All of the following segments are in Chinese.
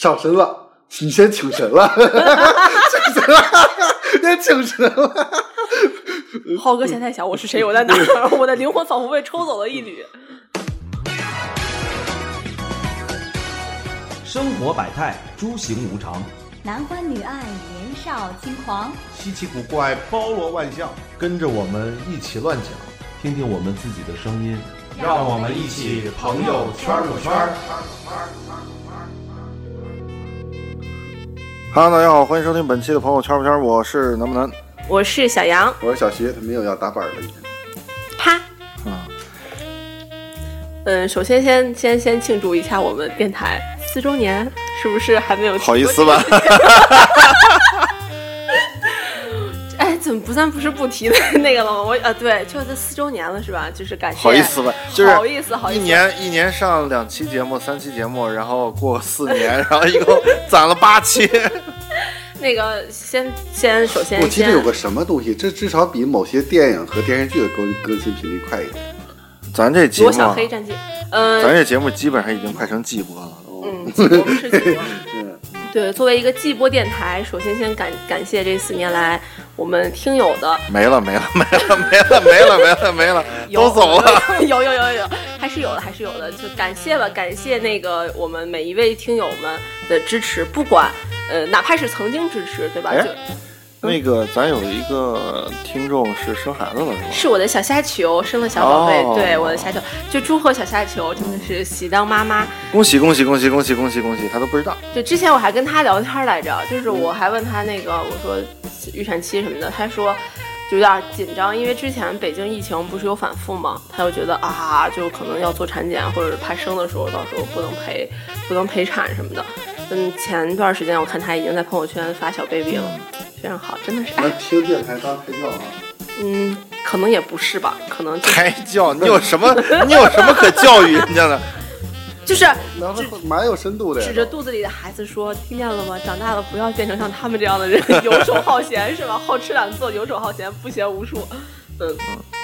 上身了，你先请神了，请神了，先请神了。浩哥现在想我是谁，我在哪儿？我的灵魂仿佛被抽走了一缕。生活百态，诸行无常，男欢女爱，年少轻狂，稀奇古怪，包罗万象，跟着我们一起乱讲，听听我们自己的声音，让我们一起朋友圈个圈儿。Hello，大家好，欢迎收听本期的朋友圈不圈，我是南不南，我是小杨，我是小徐，他没有要打板了，已经。啪。嗯，嗯，首先先先先庆祝一下我们电台四周年，是不是还没有？好意思吧？不咱不是不提的 那个了吗？我呃，对，就是四周年了，是吧？就是感谢。好意思吧？就是好意思，好意思。一年一年上两期节目、三期节目，然后过四年，然后一共攒了八期。那个先先首先我记得有个什么东西，这至少比某些电影和电视剧的更更新频率快一点。咱这节目罗啊，小黑战绩，嗯、咱这节目基本上已经快成季播了。嗯，季播是季播。嗯对，作为一个季播电台，首先先感感谢这四年来我们听友的没了没了没了没了没了没了没了，有 都走了。有 有有有有，还是有的，还是有的。就感谢吧，感谢那个我们每一位听友们的支持，不管呃，哪怕是曾经支持，对吧？哎就那个，咱有一个听众是生孩子了，是吗？是我的小虾球生了小宝贝，哦对我的虾球，就祝贺小虾球真的是喜当妈妈。恭喜恭喜恭喜恭喜恭喜恭喜！他都不知道。就之前我还跟他聊天来着，就是我还问他那个，我说预产期什么的，他说就有点紧张，因为之前北京疫情不是有反复嘛，他就觉得啊，就可能要做产检，或者是怕生的时候到时候不能陪，不能陪产什么的。嗯，前段时间我看他已经在朋友圈发小 baby 了，非常好，真的是，哎听电台当胎教啊？嗯，可能也不是吧，可能就胎教？你有什么？你有什么可教育人家的？就是聊的蛮有深度的指着肚子里的孩子说：“听见了吗？长大了不要变成像他们这样的人，游手好闲是吧？好吃懒做，游手好闲，不学无术。”嗯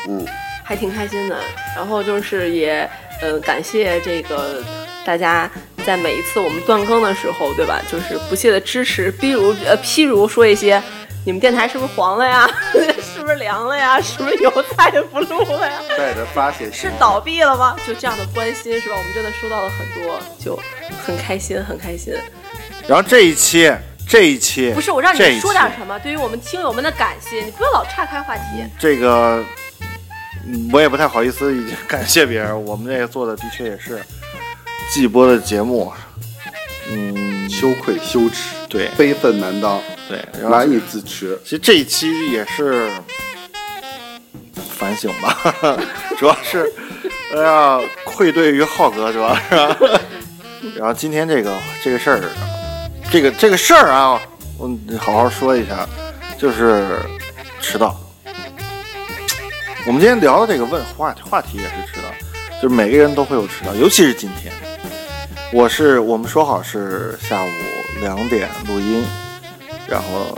嗯，还挺开心的。然后就是也呃感谢这个大家在每一次我们断更的时候，对吧？就是不懈的支持，比如呃譬如说一些。你们电台是不是黄了呀？是不是凉了呀？是不是有再也不录了呀？带着发泄是倒闭了吗？就这样的关心是吧？我们真的收到了很多，就很开心，很开心。然后这一期，这一期不是我让你说点什么，对于我们听友们的感谢，你不要老岔开话题。这个，嗯我也不太好意思已经感谢别人。我们这个做的的确也是季播的节目，嗯，羞愧、羞耻、对悲愤难当，对，然后难以自持。其实这一期也是反省吧，主要是哎呀愧对于浩哥，主要是吧。然后今天这个这个事儿，这个这个事儿啊，我好好说一下，就是迟到。我们今天聊的这个问话话题也是迟到，就是每个人都会有迟到，尤其是今天。我是我们说好是下午两点录音，然后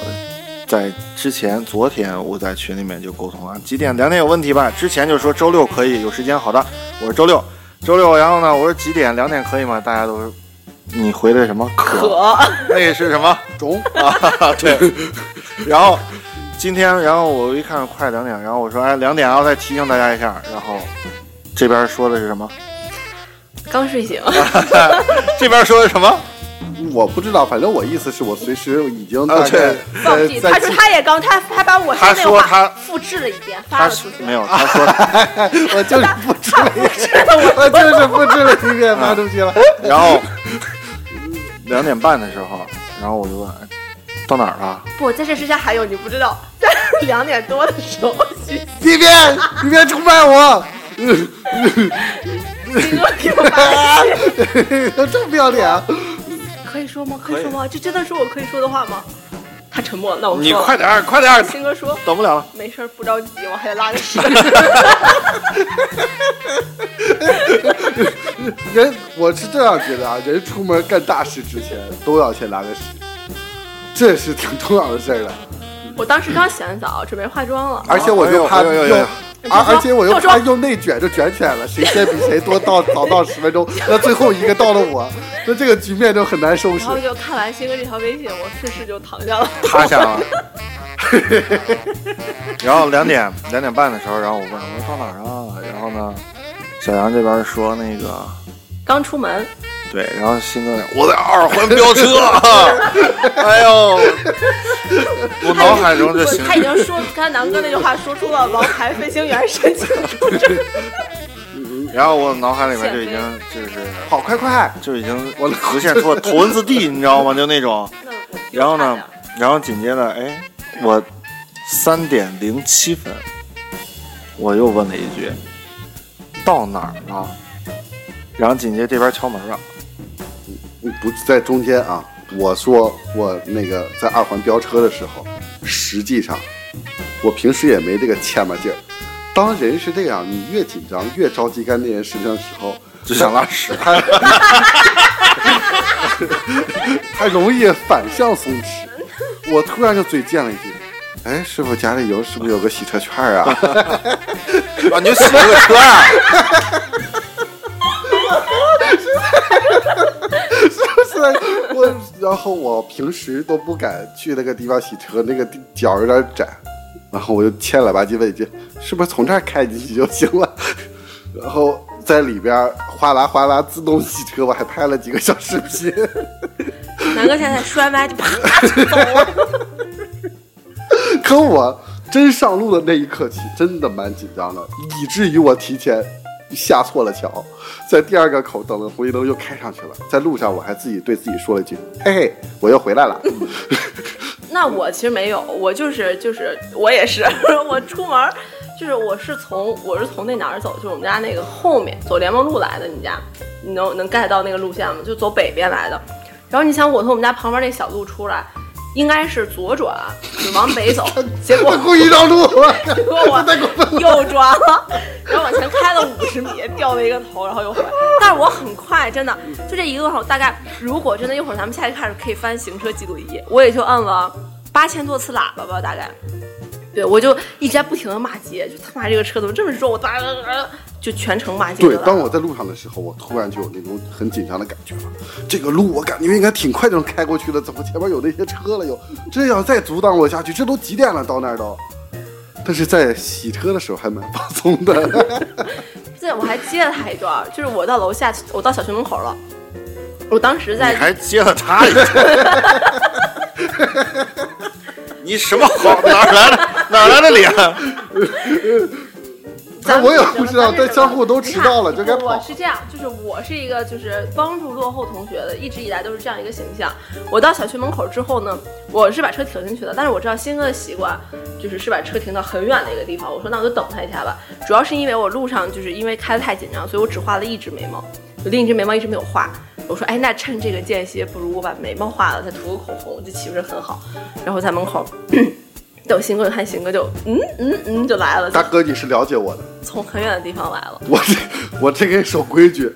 在之前昨天我在群里面就沟通了，几点两点有问题吧？之前就说周六可以有时间，好的，我说周六，周六，然后呢，我说几点两点可以吗？大家都是你回的什么可？可 那个是什么中啊？对，然后今天，然后我一看快两点，然后我说哎两点，然后再提醒大家一下，然后这边说的是什么？刚睡醒，这边说的什么？我不知道，反正我意思是我随时已经啊大概对放屁！在在他说他也刚他他把我他那话说他复制了一遍，发了出去。没有，他说，我就是复制了一遍，我就是复制了一遍发出去了。然后两点半的时候，然后我就问哎到哪儿了？不，在这之前还有你不知道，在 两点多的时候，别你别出卖我，给我发这么不要脸啊！可以说吗？可以说吗？这真的是我可以说的话吗？他沉默了，那我说你快点儿，快点儿，新哥说等不了了。没事儿，不着急，我还得拉个屎。人我是这样觉得啊，人出门干大事之前都要先拉个屎，这是挺重要的事儿的。我当时刚洗完澡，准备化妆了，而且我就怕哎呦哎呦哎呦用 而而且我又怕用内卷就卷起来了，谁先比谁多到早到十分钟，那最后一个到了我，那这个局面就很难收拾然。后就看完新哥这条微信，我顺势就躺下了。趴下了。然后两点两点半的时候，然后我问我说到哪儿啊？然后呢，小杨这边说那个刚出门，对，然后新哥我在二环飙车，哎呦，我脑海中就他已经说刚才南哥那句话说出了王牌飞行员神情。然后我脑海里面就已经就是跑快快！就已经我浮现出了头文字 D，你知道吗？就那种。然后呢，然后紧接着，哎，我三点零七分，我又问了一句：“到哪儿了？”然后紧接着这边敲门了，不在中间啊。我说我那个在二环飙车的时候，实际上我平时也没这个欠巴劲儿。当人是这样，你越紧张越着急干那件事情的时候，就想拉屎。他他容易反向松弛。我突然就嘴贱了一句：“哎，师傅家里有是不是有个洗车券啊？” 啊，你就洗了个车啊？是我，然后我平时都不敢去那个地方洗车，那个地脚有点窄，然后我就欠了吧唧问一句：“是不是从这儿开进去就行了？” 然后在里边哗啦哗啦自动洗车，我还拍了几个小视频。南哥现在摔麦就啪就走了。可我真上路的那一刻起，真的蛮紧张的，以至于我提前下错了桥，在第二个口等了红绿灯又开上去了。在路上我还自己对自己说了一句：“嘿嘿，我又回来了。那我其实没有，我就是就是我也是，我出门就是我是从我是从那哪儿走，就是我们家那个后面走联盟路来的。你家你能能 get 到那个路线吗？就走北边来的。然后你想我从我们家旁边那小路出来，应该是左转，就往北走，结果我故意绕路，结果我右转了，然后往前开了五十米，掉了一个头，然后又回来。但是我很快，真的，就这一个路上，我大概如果真的一会儿咱们下去开始可以翻行车记录仪，我也就摁了八千多次喇叭吧，大概。对，我就一直在不停的骂街，就他妈这个车怎么这么肉，我哒哒哒，就全程骂街对。当我在路上的时候，我突然就有那种很紧张的感觉了。这个路我感觉应该挺快就能开过去了，怎么前面有那些车了又？这要再阻挡我下去，这都几点了？到那儿都。但是在洗车的时候还蛮放松的。对，我还接了他一段，就是我到楼下，我到小区门口了，我当时你在还接了他一个？你什么好？哪儿来的哪儿来的脸？咱我也不知道咱们但相互都迟到了就该跑我是这样，就是我是一个就是帮助落后同学的，一直以来都是这样一个形象。我到小区门口之后呢，我是把车停进去的，但是我知道新哥的习惯就是是把车停到很远的一个地方。我说那我就等他一下吧，主要是因为我路上就是因为开的太紧张，所以我只画了一只眉毛，就另一只眉毛一直没有画。我说哎，那趁这个间隙，不如我把眉毛画了，再涂个口红，这岂不是很好？然后在门口。等新哥看新哥就嗯嗯嗯就来了，大哥，你是了解我的，从很远的地方来了。我这我这个人守规矩。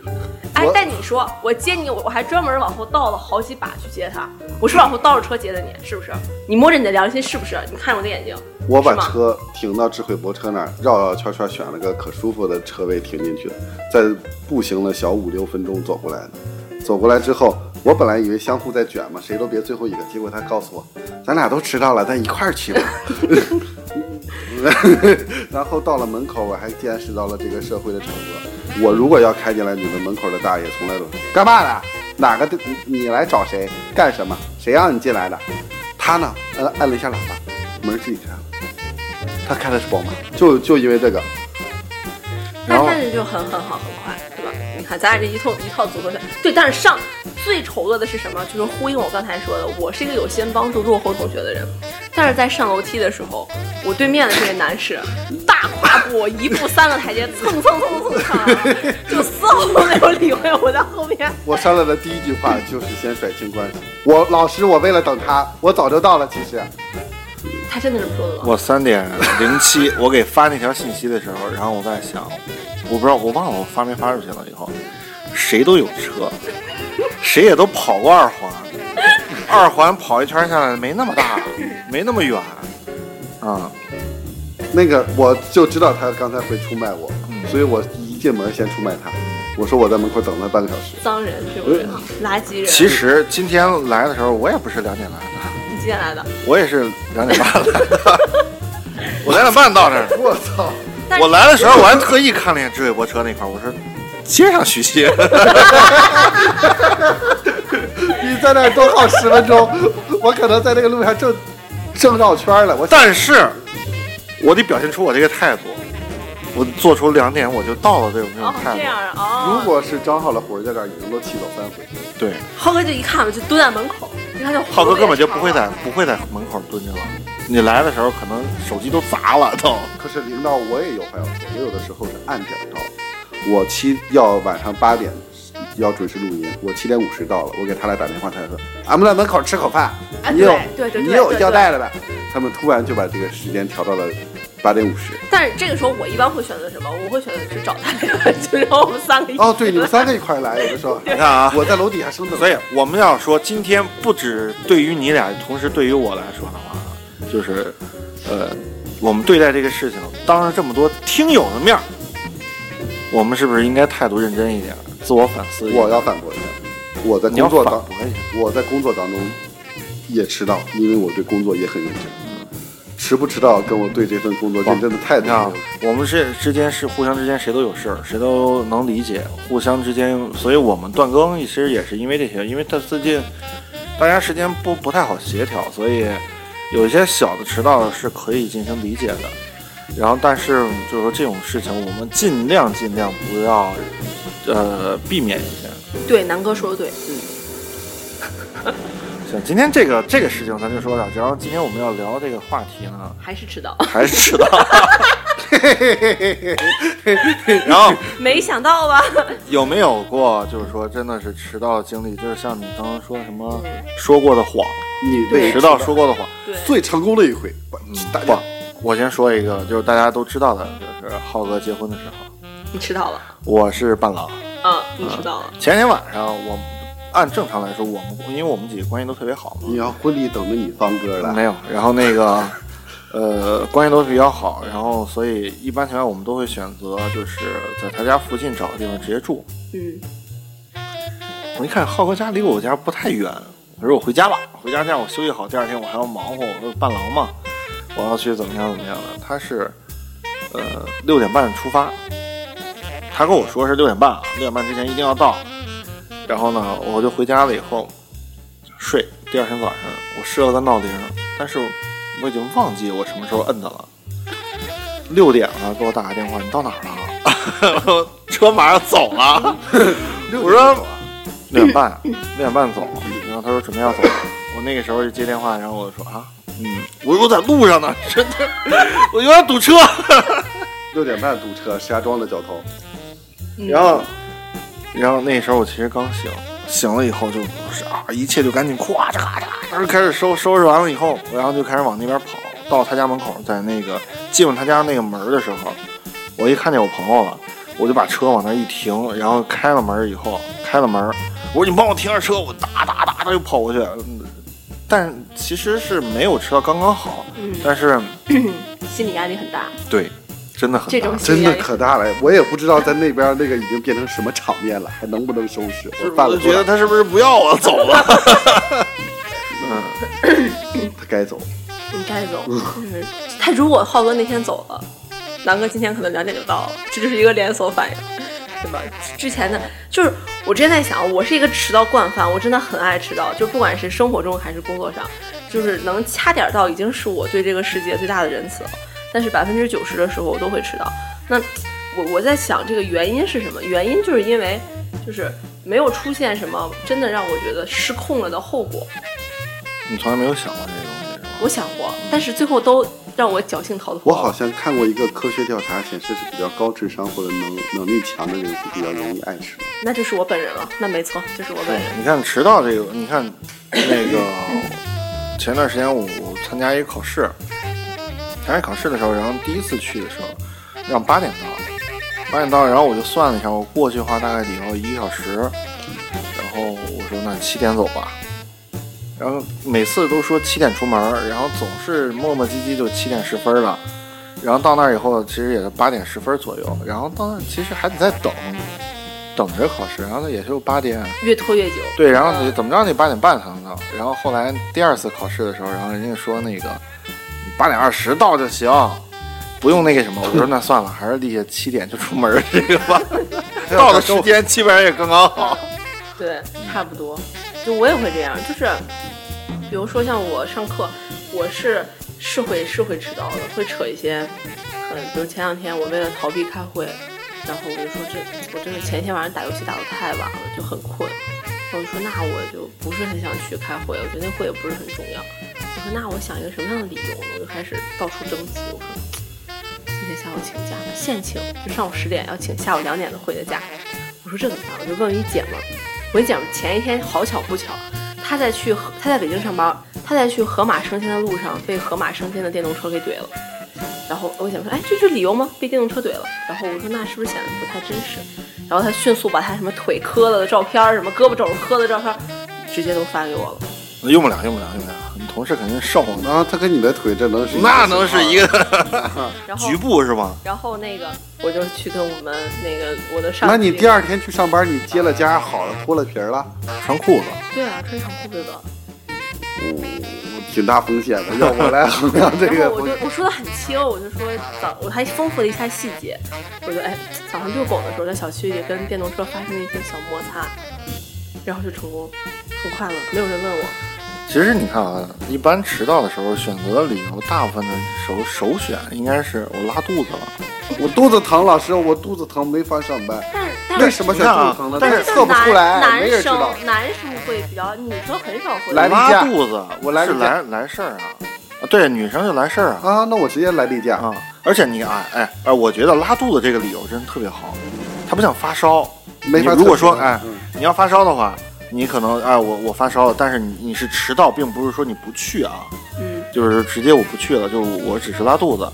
哎，但你说我接你，我我还专门往后倒了好几把去接他，我是往后倒着车接的你，是不是？你摸着你的良心是不是？你看着我的眼睛，我把车停到智慧泊车那儿，绕绕圈圈选了个可舒服的车位停进去，再步行了小五六分钟走过来的。走过来之后，我本来以为相互在卷嘛，谁都别最后一个，结果他告诉我，咱俩都迟到了，咱一块儿去吧。然后到了门口，我还见识到了这个社会的丑恶。我如果要开进来，你们门口的大爷从来都干嘛的？哪个的？你你来找谁？干什么？谁让你进来的？他呢？呃，按了一下喇叭，门自己开了。他开的是宝马，就就因为这个。然后但但是就很很好很快，咱俩这一套一套组合拳，对，但是上最丑恶的是什么？就是呼应我刚才说的，我是一个有心帮助落后同学的人，但是在上楼梯的时候，我对面的这位男士大跨步，一步三个台阶，蹭蹭蹭蹭蹭，就丝毫都没有理会我在后面。我上来的第一句话就是先甩清关系。我老师，我为了等他，我早就到了。其实，他真的是这么说的吗？我三点零七，我给发那条信息的时候，然后我在想，我不知道我忘了我发没发出去了。以后谁都有车，谁也都跑过二环，二环跑一圈下来没那么大，没那么远啊。那个我就知道他刚才会出卖我，嗯所以我一进门先出卖他。我说我在门口等了半个小时，脏人是不是？垃圾人。其实今天来的时候，我也不是两点来的，你几点来的？我也是两点半 来的。我两点半到这儿，我操！我来的时候我还特意看了一眼智慧泊车那块儿，我说接上徐熙。你在那儿多耗十分钟，我可能在那个路上正正绕圈了。我但是，我得表现出我这个态度，我做出两点我就到了这种这种哦，态度。这样啊，哦。如果是张浩的活儿在这儿，已经都气走三回。对，浩哥就一看就蹲在门口，浩哥根本就不会在。不会在门口蹲着了。你来的时候可能手机都砸了都。可是领导我也有话要说，我有的时候是按点到，我七要晚上八点要准时录音，我七点五十到了，我给他俩打电话，他说俺们在门口吃口饭，哎你有对对对对你有对要带的呗？他们突然就把这个时间调到了八点五十。但是这个时候我一般会选择什么？我会选择去找他俩，就让我们三个一起哦，对，你们三个一块儿来，有的时候 你看啊，我在楼底下生等。所以我们要说，今天不止对于你俩，同时对于我来说的话，就是，呃，我们对待这个事情，当着这么多听友的面儿，我们是不是应该态度认真一点，自我反思一下？我要反驳一下，我在工作当。我在工作当中也迟到，因为我对工作也很认真。迟不迟到跟我对这份工作认真的态度你看啊，我们是之间是互相之间谁都有事儿，谁都能理解，互相之间，所以我们断更其实也是因为这些，因为他最近大家时间不不太好协调，所以有一些小的迟到是可以进行理解的。然后，但是就是说这种事情，我们尽量尽量不要呃避免一下。对，南哥说的对，嗯，行，今天这个这个事情咱就说到。然后今天我们要聊这个话题呢，还是迟到。还是迟到。然后没想到吧？有没有过就是说真的是迟到的经历？就是像你刚刚说什么说过的谎，你对迟到说过的谎。最成功的一回，大不家，我先说一个，就是大家都知道的，就是浩哥结婚的时候，你迟到了。我是伴郎。嗯，你迟到了。前天晚上我按正常来说，我们因为我们几个关系都特别好嘛，你要婚礼等着你放歌了。没有，然后那个，呃，关系都比较好，然后所以一般情况下我们都会选择就是在他家附近找个地方直接住。嗯，我一看浩哥家离我家不太远，我说我回家吧，回家这样我休息好，第二天我还要忙活，我伴郎嘛，我要去怎么样怎么样的。他是呃六点半出发，他跟我说是六点半啊，六点半之前一定要到。然后呢，我就回家了以后睡，第二天早上我设了个闹铃，但是我已经忘记我什么时候摁的了。六点了，给我打个电话，你到哪儿了？车马上走了。我说六点半，六点半走。然后他说准备要走了。我那个时候就接电话，然后我就说啊，嗯，我说我在路上呢，真的，我有点堵车。六点半堵车，石家庄的交通。然后，然后那时候我其实刚醒，醒了以后就是啊，一切就赶紧咵嚓嚓嚓，开始收收拾完了以后，然后就开始往那边跑。到他家门口，在那个进入他家那个门的时候，我一看见我朋友了，我就把车往那一停，然后开了门以后，开了门，我说你帮我停下车，我哒哒哒的就跑过去。嗯但其实是没有车刚刚好，嗯但是 心理压力很大。对，真的很大这种真的可大了，我也不知道在那边那个已经变成什么场面了，还能不能收拾？我觉得他是不是不要我走了？嗯。他该走。你该走。嗯，他如果浩哥那天走了，南哥今天可能两点就到了，这就是一个连锁反应，对吧？之前的，就是我之前在想，我是一个迟到惯犯，我真的很爱迟到，就不管是生活中还是工作上，就是能掐点到，已经是我对这个世界最大的仁慈了。但是百分之九十的时候我都会迟到。那我我在想这个原因是什么？原因就是因为就是没有出现什么真的让我觉得失控了的后果。你从来没有想过这个东西是吧？我想过，但是最后都让我侥幸逃脱。我好像看过一个科学调查，显示是比较高智商或者能能力强的人是比较容易爱迟到。那就是我本人了，那没错，就是我本人。你看迟到这个，你看那个前段时间我我参加一个考试，参加考试的时候，然后第一次去的时候让八点到，八点到，然后我就算了一下，我过去的话大概得要一个小时，然后我说那七点走吧。然后每次都说七点出门，然后总是磨磨唧唧就七点十分了，然后到那儿以后，其实也就八点十分左右，然后到那儿其实还得再等，等着考试，然后也就八点，越拖越久。对，然后你怎么着你八点半才能到，然后后来第二次考试的时候，然后人家说那个你八点二十到就行，不用那个什么，我说那算了，还是立下七点就出门这个吧，到的时间基本上也刚刚好。对，差不多。就我也会这样，就是比如说像我上课，我是是会是会迟到的，会扯一些，嗯，比如前两天我为了逃避开会，然后我就说这我真的前一天晚上打游戏打得太晚了，就很困。我就说那我就不是很想去开会，我觉得那会也不是很重要。我说那我想一个什么样的理由？我就开始到处征集，我说今天下午请假，现请，就上午十点要请下午两点的会的假。我说这怎么办？我就问我一姐们，我一姐们前一天好巧不巧，她在去河她在北京上班，她在去河马生鲜的路上被河马生鲜的电动车给怼了。然后我姐说，哎，这是理由吗？被电动车怼了。然后我说那是不是显得不太真实？然后她迅速把她什么腿磕了的照片，什么胳膊肘磕的照片，直接都发给我了。用不了，用不了，用不了。你同事肯定瘦呢，然后他跟你的腿这能是那能是一个然后 局部是吗？然后那个我就去跟我们那个我的上级，那你第二天去上班，你接了家好了，脱了皮儿了，穿裤子。对啊，穿长裤子的。挺大风险的。要我来衡量这个我就我说的很轻，我就说早我还丰富了一下细节，我就哎早上遛狗的时候在小区里跟电动车发生了一些小摩擦，然后就成功，很快乐，没有人问我。其实你看啊，一般迟到的时候选择的理由，大部分的首首选应该是我拉肚子了。我肚子疼，老师，我肚子疼，没法上班。但是为什么选肚子疼呢？但是测不出来，男男没人知道。生男生会比较，女生很少会。拉来例假肚子，是我来来来事儿啊。啊，对，女生就来事儿啊。啊，那我直接来例假。啊，而且你啊哎哎，我觉得拉肚子这个理由真的特别好，它不像发烧。没法如果说哎嗯，你要发烧的话，你可能哎我我发烧了，但是你你是迟到，并不是说你不去啊，嗯，就是直接我不去了，就我只是拉肚子，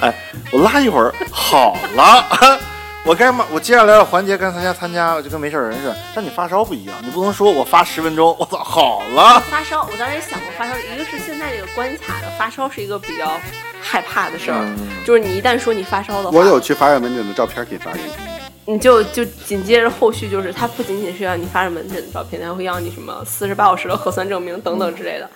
哎，我拉一会儿好了，我该嘛，我接下来的环节该参加参加，就跟没事人似的。但你发烧不一样，你不能说我发十分钟，我操好了，发烧，我当时也想过发烧，一个是现在这个关卡的发烧是一个比较害怕的事儿，嗯就是你一旦说你发烧的话，我有去法院门诊的照片可以发给你。你就就紧接着后续就是，他不仅仅是要你发门诊的照片，他还会要你什么四十八小时的核酸证明等等之类的。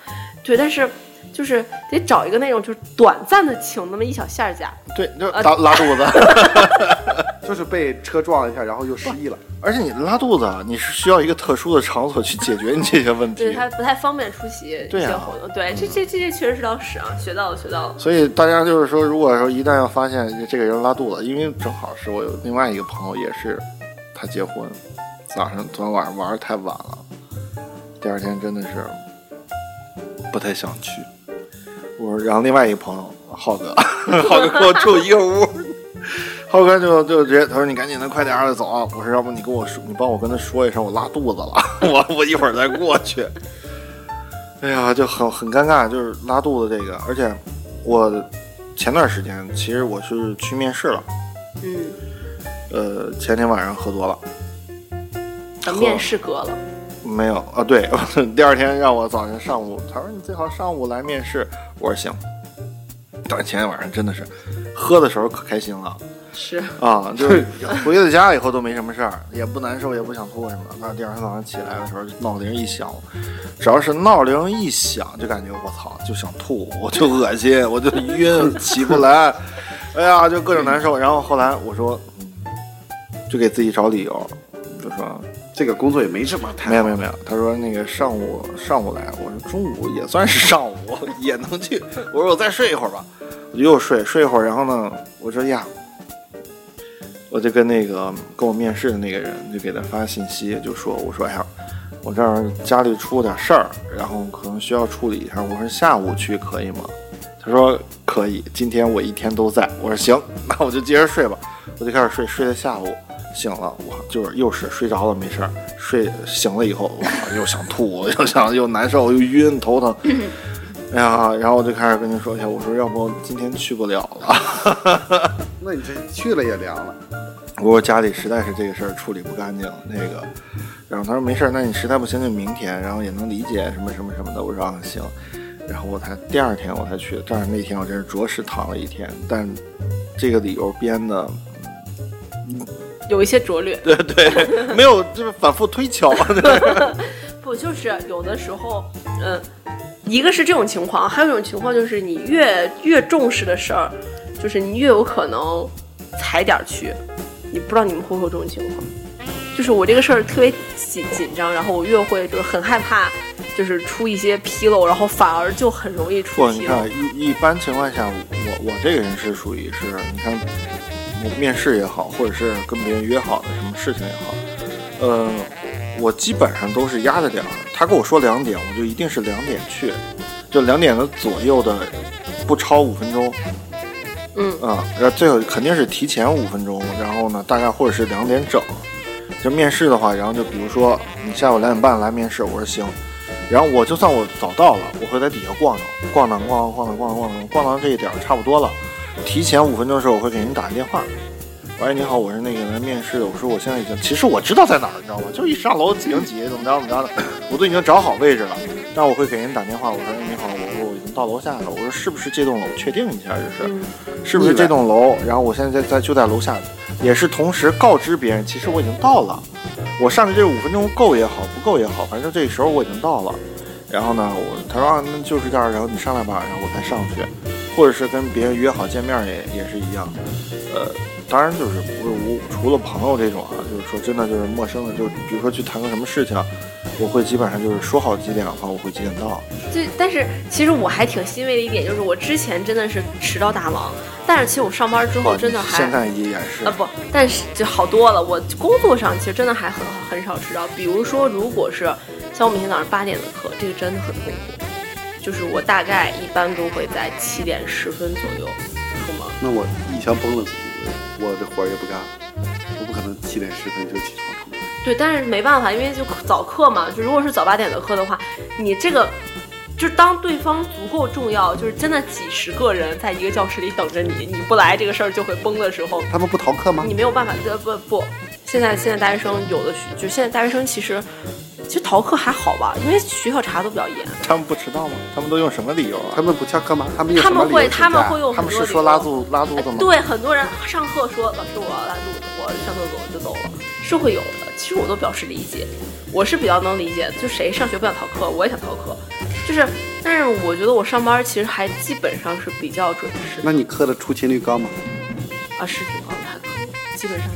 对，但是就是得找一个那种就是短暂的请那么一小下儿假，对，就呃拉拉肚子。就是被车撞了一下，然后又失忆了。而且你拉肚子，啊，你是需要一个特殊的场所去解决你这些问题对，他。不太方便出席一些活动。对，这这这这确实是道屎啊，学到了学到了。所以大家就是说，如果说一旦要发现这个人拉肚子，因为正好是我有另外一个朋友也是，他结婚，早上昨天晚上玩的太晚了，第二天真的是不太想去。我说，然后另外一个朋友浩哥，浩哥跟我住一个屋，浩哥就就直接他说你赶紧的快点儿的走啊，我说要不你跟我说，你帮我跟他说一声我拉肚子了，我我一会儿再过去。哎呀，就很很尴尬，就是拉肚子这个，而且我前段时间其实我是去面试了，嗯，呃，前天晚上喝多了，把面试割了。没有啊，对，第二天让我早晨上午，他说你最好上午来面试，我说行，但前天晚上真的是喝的时候可开心了。是，啊，就是 回了家以后都没什么事儿，也不难受，也不想吐什么的。但是第二天早上起来的时候，闹铃一响，只要是闹铃一响，就感觉我操，就想吐，我就恶心，我就晕，起不来，哎呀，就各种难受。然后后来我说，嗯，就给自己找理由，就说这个工作也没什么太没有没有没有，他说那个上午上午来，我说中午也算是上午，也能去。我说我再睡一会儿吧，我就又睡睡一会儿，然后呢，我说呀，我就跟那个跟我面试的那个人就给他发信息，就说我说哎呀，我这儿家里出了点事儿，然后可能需要处理一下，我说下午去可以吗？他说可以，今天我一天都在。我说行，那我就接着睡吧，我就开始睡，睡到下午。醒了，我就是又是睡着了没事儿，睡醒了以后，哇，又想吐，又想又难受，又晕，头疼。哎呀，然后我就开始跟您说一下，我说要不今天去不了了。那你这去了也凉了。我说家里实在是这个事儿处理不干净，那个，然后他说没事儿，那你实在不行就明天，然后也能理解什么什么什么的。我说啊行，然后我才第二天我才去，但是那天我真是着实躺了一天，但这个理由编的，有一些拙劣。对对，没有就是反复推敲，不，就是有的时候，嗯，一个是这种情况，还有一种情况就是你越越重视的事儿，就是你越有可能踩点儿去。你不知道你们会不会有这种情况？就是我这个事儿特别紧紧张，然后我越会就是很害怕，就是出一些纰漏，然后反而就很容易出纰漏看。一一般情况下，我我这个人是属于是，你看我面试也好，或者是跟别人约好的什么事情也好，呃，我基本上都是压着点儿。他跟我说两点，我就一定是两点去，就两点的左右的，不超五分钟。嗯啊，然后最后肯定是提前五分钟，然后呢，大概或者是两点整。就面试的话，然后就比如说你下午两点半来面试，我说行，然后我就算我早到了，我会在底下逛逛，逛荡逛荡逛荡逛荡逛荡逛到这一点儿差不多了，提前五分钟的时候，我会给您打个电话。喂，你好，我是那个来面试的。我说我现在已经，其实我知道在哪儿，你知道吗？就一上楼几零几，怎么着怎么着的，我都已经找好位置了。但我会给人打电话，我说你好，我说我已经到楼下了。我说是不是这栋楼？确定一下，这是、嗯是不是这栋楼？然后我现在在在就在楼下，也是同时告知别人，其实我已经到了。我上去这五分钟够也好，不够也好，反正这时候我已经到了。然后呢，我他说啊，那就是这儿，然后你上来吧，然后我才上去，或者是跟别人约好见面也也是一样。呃，当然就是我我除了朋友这种啊，就是说真的就是陌生的，就比如说去谈个什么事情，我会基本上就是说好几点的话，我会几点到。就，但是其实我还挺欣慰的一点就是，我之前真的是迟到大王，但是其实我上班之后真的还现在也是啊不，但是就好多了。我工作上其实真的还很很少迟到，比如说如果是像我每天早上八点的课，这个真的很痛苦。就是我大概一般都会在七点十分左右出门。那我一枪崩了自己，我这活儿也不干了，我不可能七点十分就起床出门。对，但是没办法，因为就早课嘛，就如果是早八点的课的话，你这个。就当对方足够重要，就是真的几十个人在一个教室里等着你，你不来这个事儿就会崩的时候，他们不逃课吗？你没有办法，呃不不，现在现在大学生有的学就现在大学生其实其实逃课还好吧，因为学校查都比较严。他们不迟到吗？他们都用什么理由啊？他们不翘课吗？他们他们会他们会用很多他们是说拉肚拉肚子吗？对，很多人上课说老师我要拉肚子，我上厕所就走了，是会有的。其实我都表示理解，我是比较能理解，就谁上学不想逃课，我也想逃课，就是，但是我觉得我上班其实还基本上是比较准时那你课的出勤率高吗？啊，是挺高的，还可以，基本上。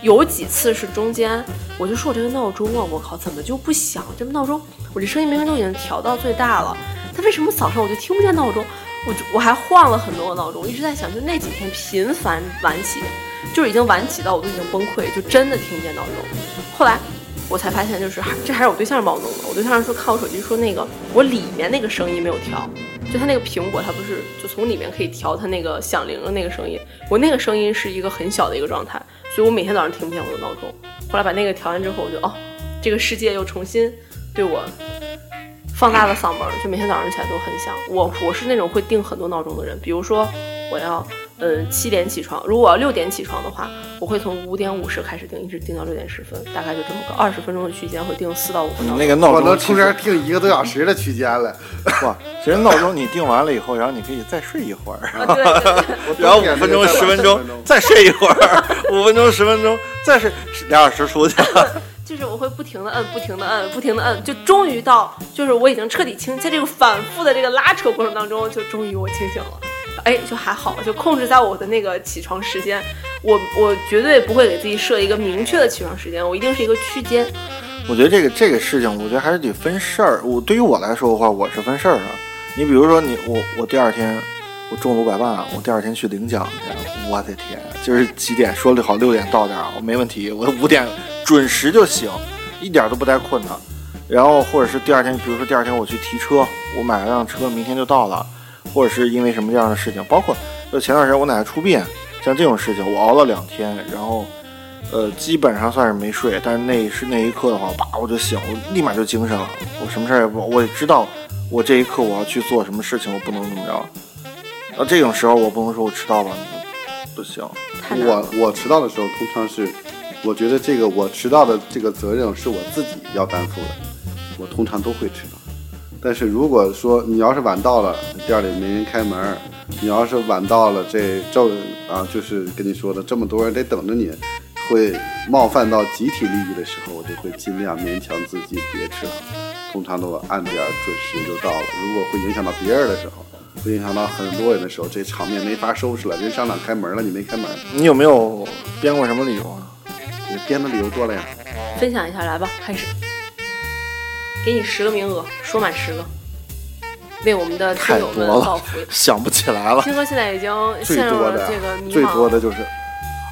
有几次是中间，我就说我这个闹钟啊，我靠，怎么就不响？这闹钟，我这声音明明都已经调到最大了，它为什么早上我就听不见闹钟？我就我还换了很多个闹钟，一直在想，就那几天频繁晚起，就是已经晚起到我都已经崩溃，就真的听不见闹钟。后来我才发现，就是还这还是我对象帮我弄的。我对象说看我手机说那个我里面那个声音没有调，就它那个苹果它不是就从里面可以调它那个响铃的那个声音，我那个声音是一个很小的一个状态，所以我每天早上听不见我的闹钟。后来把那个调完之后，我就哦，这个世界又重新对我放大的嗓门儿，就每天早上起来都很响。我我是那种会定很多闹钟的人，比如说我要嗯七点起床，如果我要六点起床的话，我会从五点五十开始定，一直定到六点十分，大概就这么个二十分钟的区间，会定四到五个闹钟。那个闹我能钟其实中间听一个多小时的区间了。哇，其实闹钟你定完了以后，然后你可以再睡一会儿，啊，对对对。然后五分钟、十分钟再睡一会儿，五分钟、十分钟再睡俩小时出去。就是我会不停的摁，不停的摁，不停的摁，就终于到，就是我已经彻底清，在这个反复的这个拉扯过程当中，就终于我清醒了。哎，就还好，就控制在我的那个起床时间，我我绝对不会给自己设一个明确的起床时间，我一定是一个区间。我觉得这个这个事情，我觉得还是得分事儿。我对于我来说的话，我是分事儿的。你比如说你我我第二天我中了五百万，我第二天去领奖去，我的天，就是几点说的好六点到点儿，我没问题，我五点准时就醒，一点都不带困的。然后或者是第二天，比如说第二天我去提车，我买了辆车，明天就到了，或者是因为什么样的事情，包括就前段时间我奶奶出殡，像这种事情，我熬了两天，然后。呃，基本上算是没睡，但是那是那一刻的话，叭我就醒，我立马就精神了。我什么事儿也不，我也知道我这一刻我要去做什么事情，我不能怎么着。那这种时候我不能说我迟到吧，不行。我我迟到的时候，通常是，我觉得这个我迟到的这个责任是我自己要担负的，我通常都会迟到。但是如果说你要是晚到了，店里没人开门；你要是晚到了，这这啊，就是跟你说的，这么多人得等着你，会冒犯到集体利益的时候，我就会尽量勉强自己别迟到。通常都按点准时就到了。如果会影响到别人的时候，会影响到很多人的时候，这场面没法收拾了。人商场开门了，你没开门，你有没有编过什么理由啊？你编的理由多了呀。分享一下来吧，开始，给你十个名额，说满十个，为我们的听太友们多了报福。，想不起来了。听哥现在已经最陷入多的了这个迷茫，最多的就是，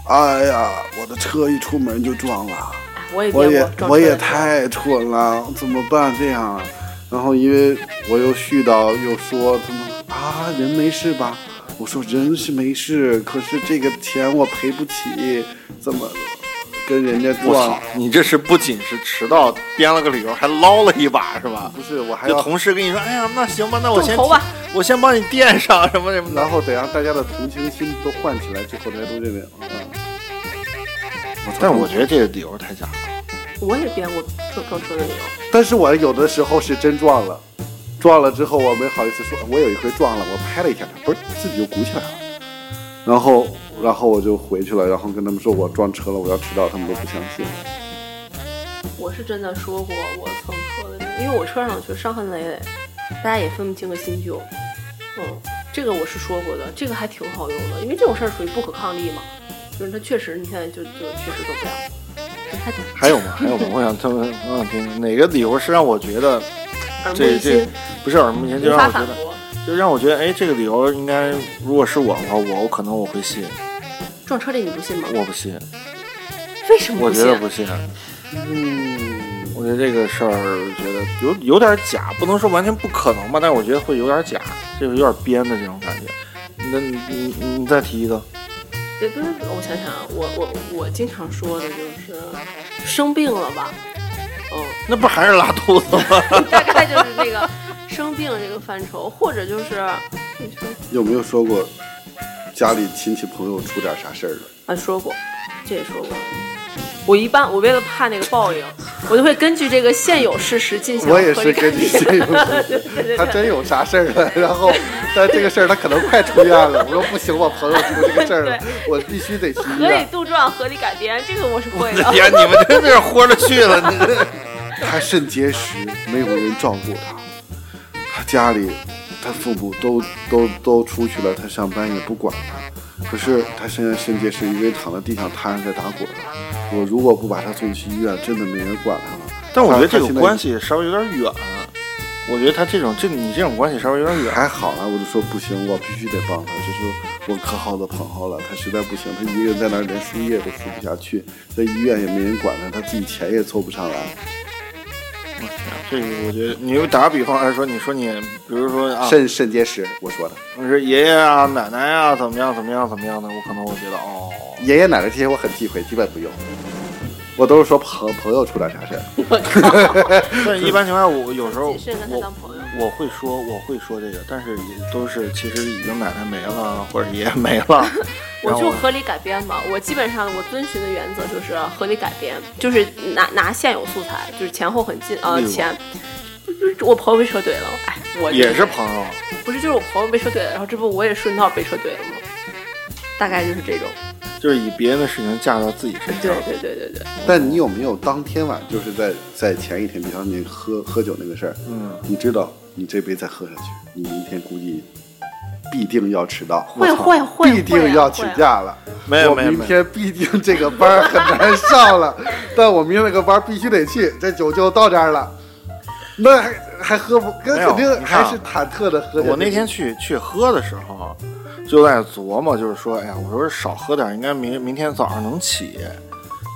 哎呀，我的车一出门就撞了。哎我也我也我也太蠢了，怎么办这样？然后因为我又絮叨又说他们啊人没事吧？我说人是没事，可是这个钱我赔不起，怎么跟人家我撞操？！你这是不仅是迟到编了个理由，还捞了一把是吧？不是，我还要，同事跟你说，哎呀，那行吧，那我先吧我先帮你垫上什么什么的。然后得让大家的同情心都唤起来，最后大家都认为，嗯，但是我觉得这个理由太假了。我也编过撞撞车的理由。但是我有的时候是真撞了，撞了之后我没好意思说，我有一回撞了，我拍了一下它，不是自己就鼓起来了，然后然后我就回去了，然后跟他们说我撞车了，我要迟到，他们都不相信。我是真的说过我蹭车的，因为我车上就伤痕累累，大家也分不清个新旧。嗯，这个我是说过的，这个还挺好用的，因为这种事儿属于不可抗力嘛，就是它确实你现在就就确实做不了。还有吗？还有吗？我想他们，我想听哪个理由是让我觉得这这，不是耳目一新，就让我觉得。就让我觉得，哎，这个理由应该，如果是我的话，我我可能我会信，撞车这你不信吗？我不信，为什么我？觉得不信。嗯，我觉得这个事儿，我觉得有有点假，不能说完全不可能吧，但是我觉得会有点假，这个有点编的这种感觉。那你你你你再提一个，也不是我想想啊，我我我经常说的就是生病了吧，嗯，那不还是拉肚子吗？大概就是这个生病这个范畴，或者就是你有没有说过家里亲戚朋友出点啥事儿了？啊说过，这也说过。我一般我为了怕那个报应，我就会根据这个现有事实进行我也是根据改这种对对对他真有啥事儿了，然后但这个事儿他可能快出院了。我说不行，我朋友出这个事儿了，我必须得去医合理。杜撰、合理改编，这个我是会的。天，你们真是豁着去了，你这。他肾结石，没有人照顾他，他家里他父母都都都出去了，他上班也不管他。可是他现在肾结石，一个人躺在地上瘫着在打滚。我如果不把他送去医院，真的没人管他了。但我觉得这种关系稍微有点远，我觉得他这种这你这种关系稍微有点远。还好啊，我就说不行，我必须得帮他。就是我可好的朋友了，他实在不行，他一个人在那儿连输液都输不下去，在医院也没人管他，他自己钱也凑不上来。这个我觉得，你就打个比方来说，你说你，比如说啊，肾肾结石，我说的，你说爷爷啊、奶奶啊，怎么样怎么样怎么样的，我可能我觉得哦，爷爷奶奶这些我很忌讳，基本不用。我都是说朋朋友出点啥事儿，但 一般情况下，我有时候我会说我会说这个，但是也都是其实已经奶奶没了或者爷爷没了，我就合理改编嘛，我基本上我遵循的原则就是合理改编，就是拿拿现有素材，就是前后很近，呃前，不是我朋友被车怼了，哎，我也是朋友。不是就是我朋友被车怼了，然后这不我也顺道被车怼了吗？大概就是这种，就是以别人的事情架到自己身上。对对对对，但你有没有当天晚就是在在前一天，比方你喝喝酒那个事儿，嗯，你知道你这杯再喝下去，你明天估计必定要迟到，会会会必定要请假了。没有没有没有，明天必定这个班儿很难上了，但我明天那个班儿必须得去，这酒就到这儿了。那还还喝不？跟没有肯定还是忐忑的喝。我那天去去喝的时候，就在琢磨，就是说，哎呀，我说少喝点，应该明明天早上能起，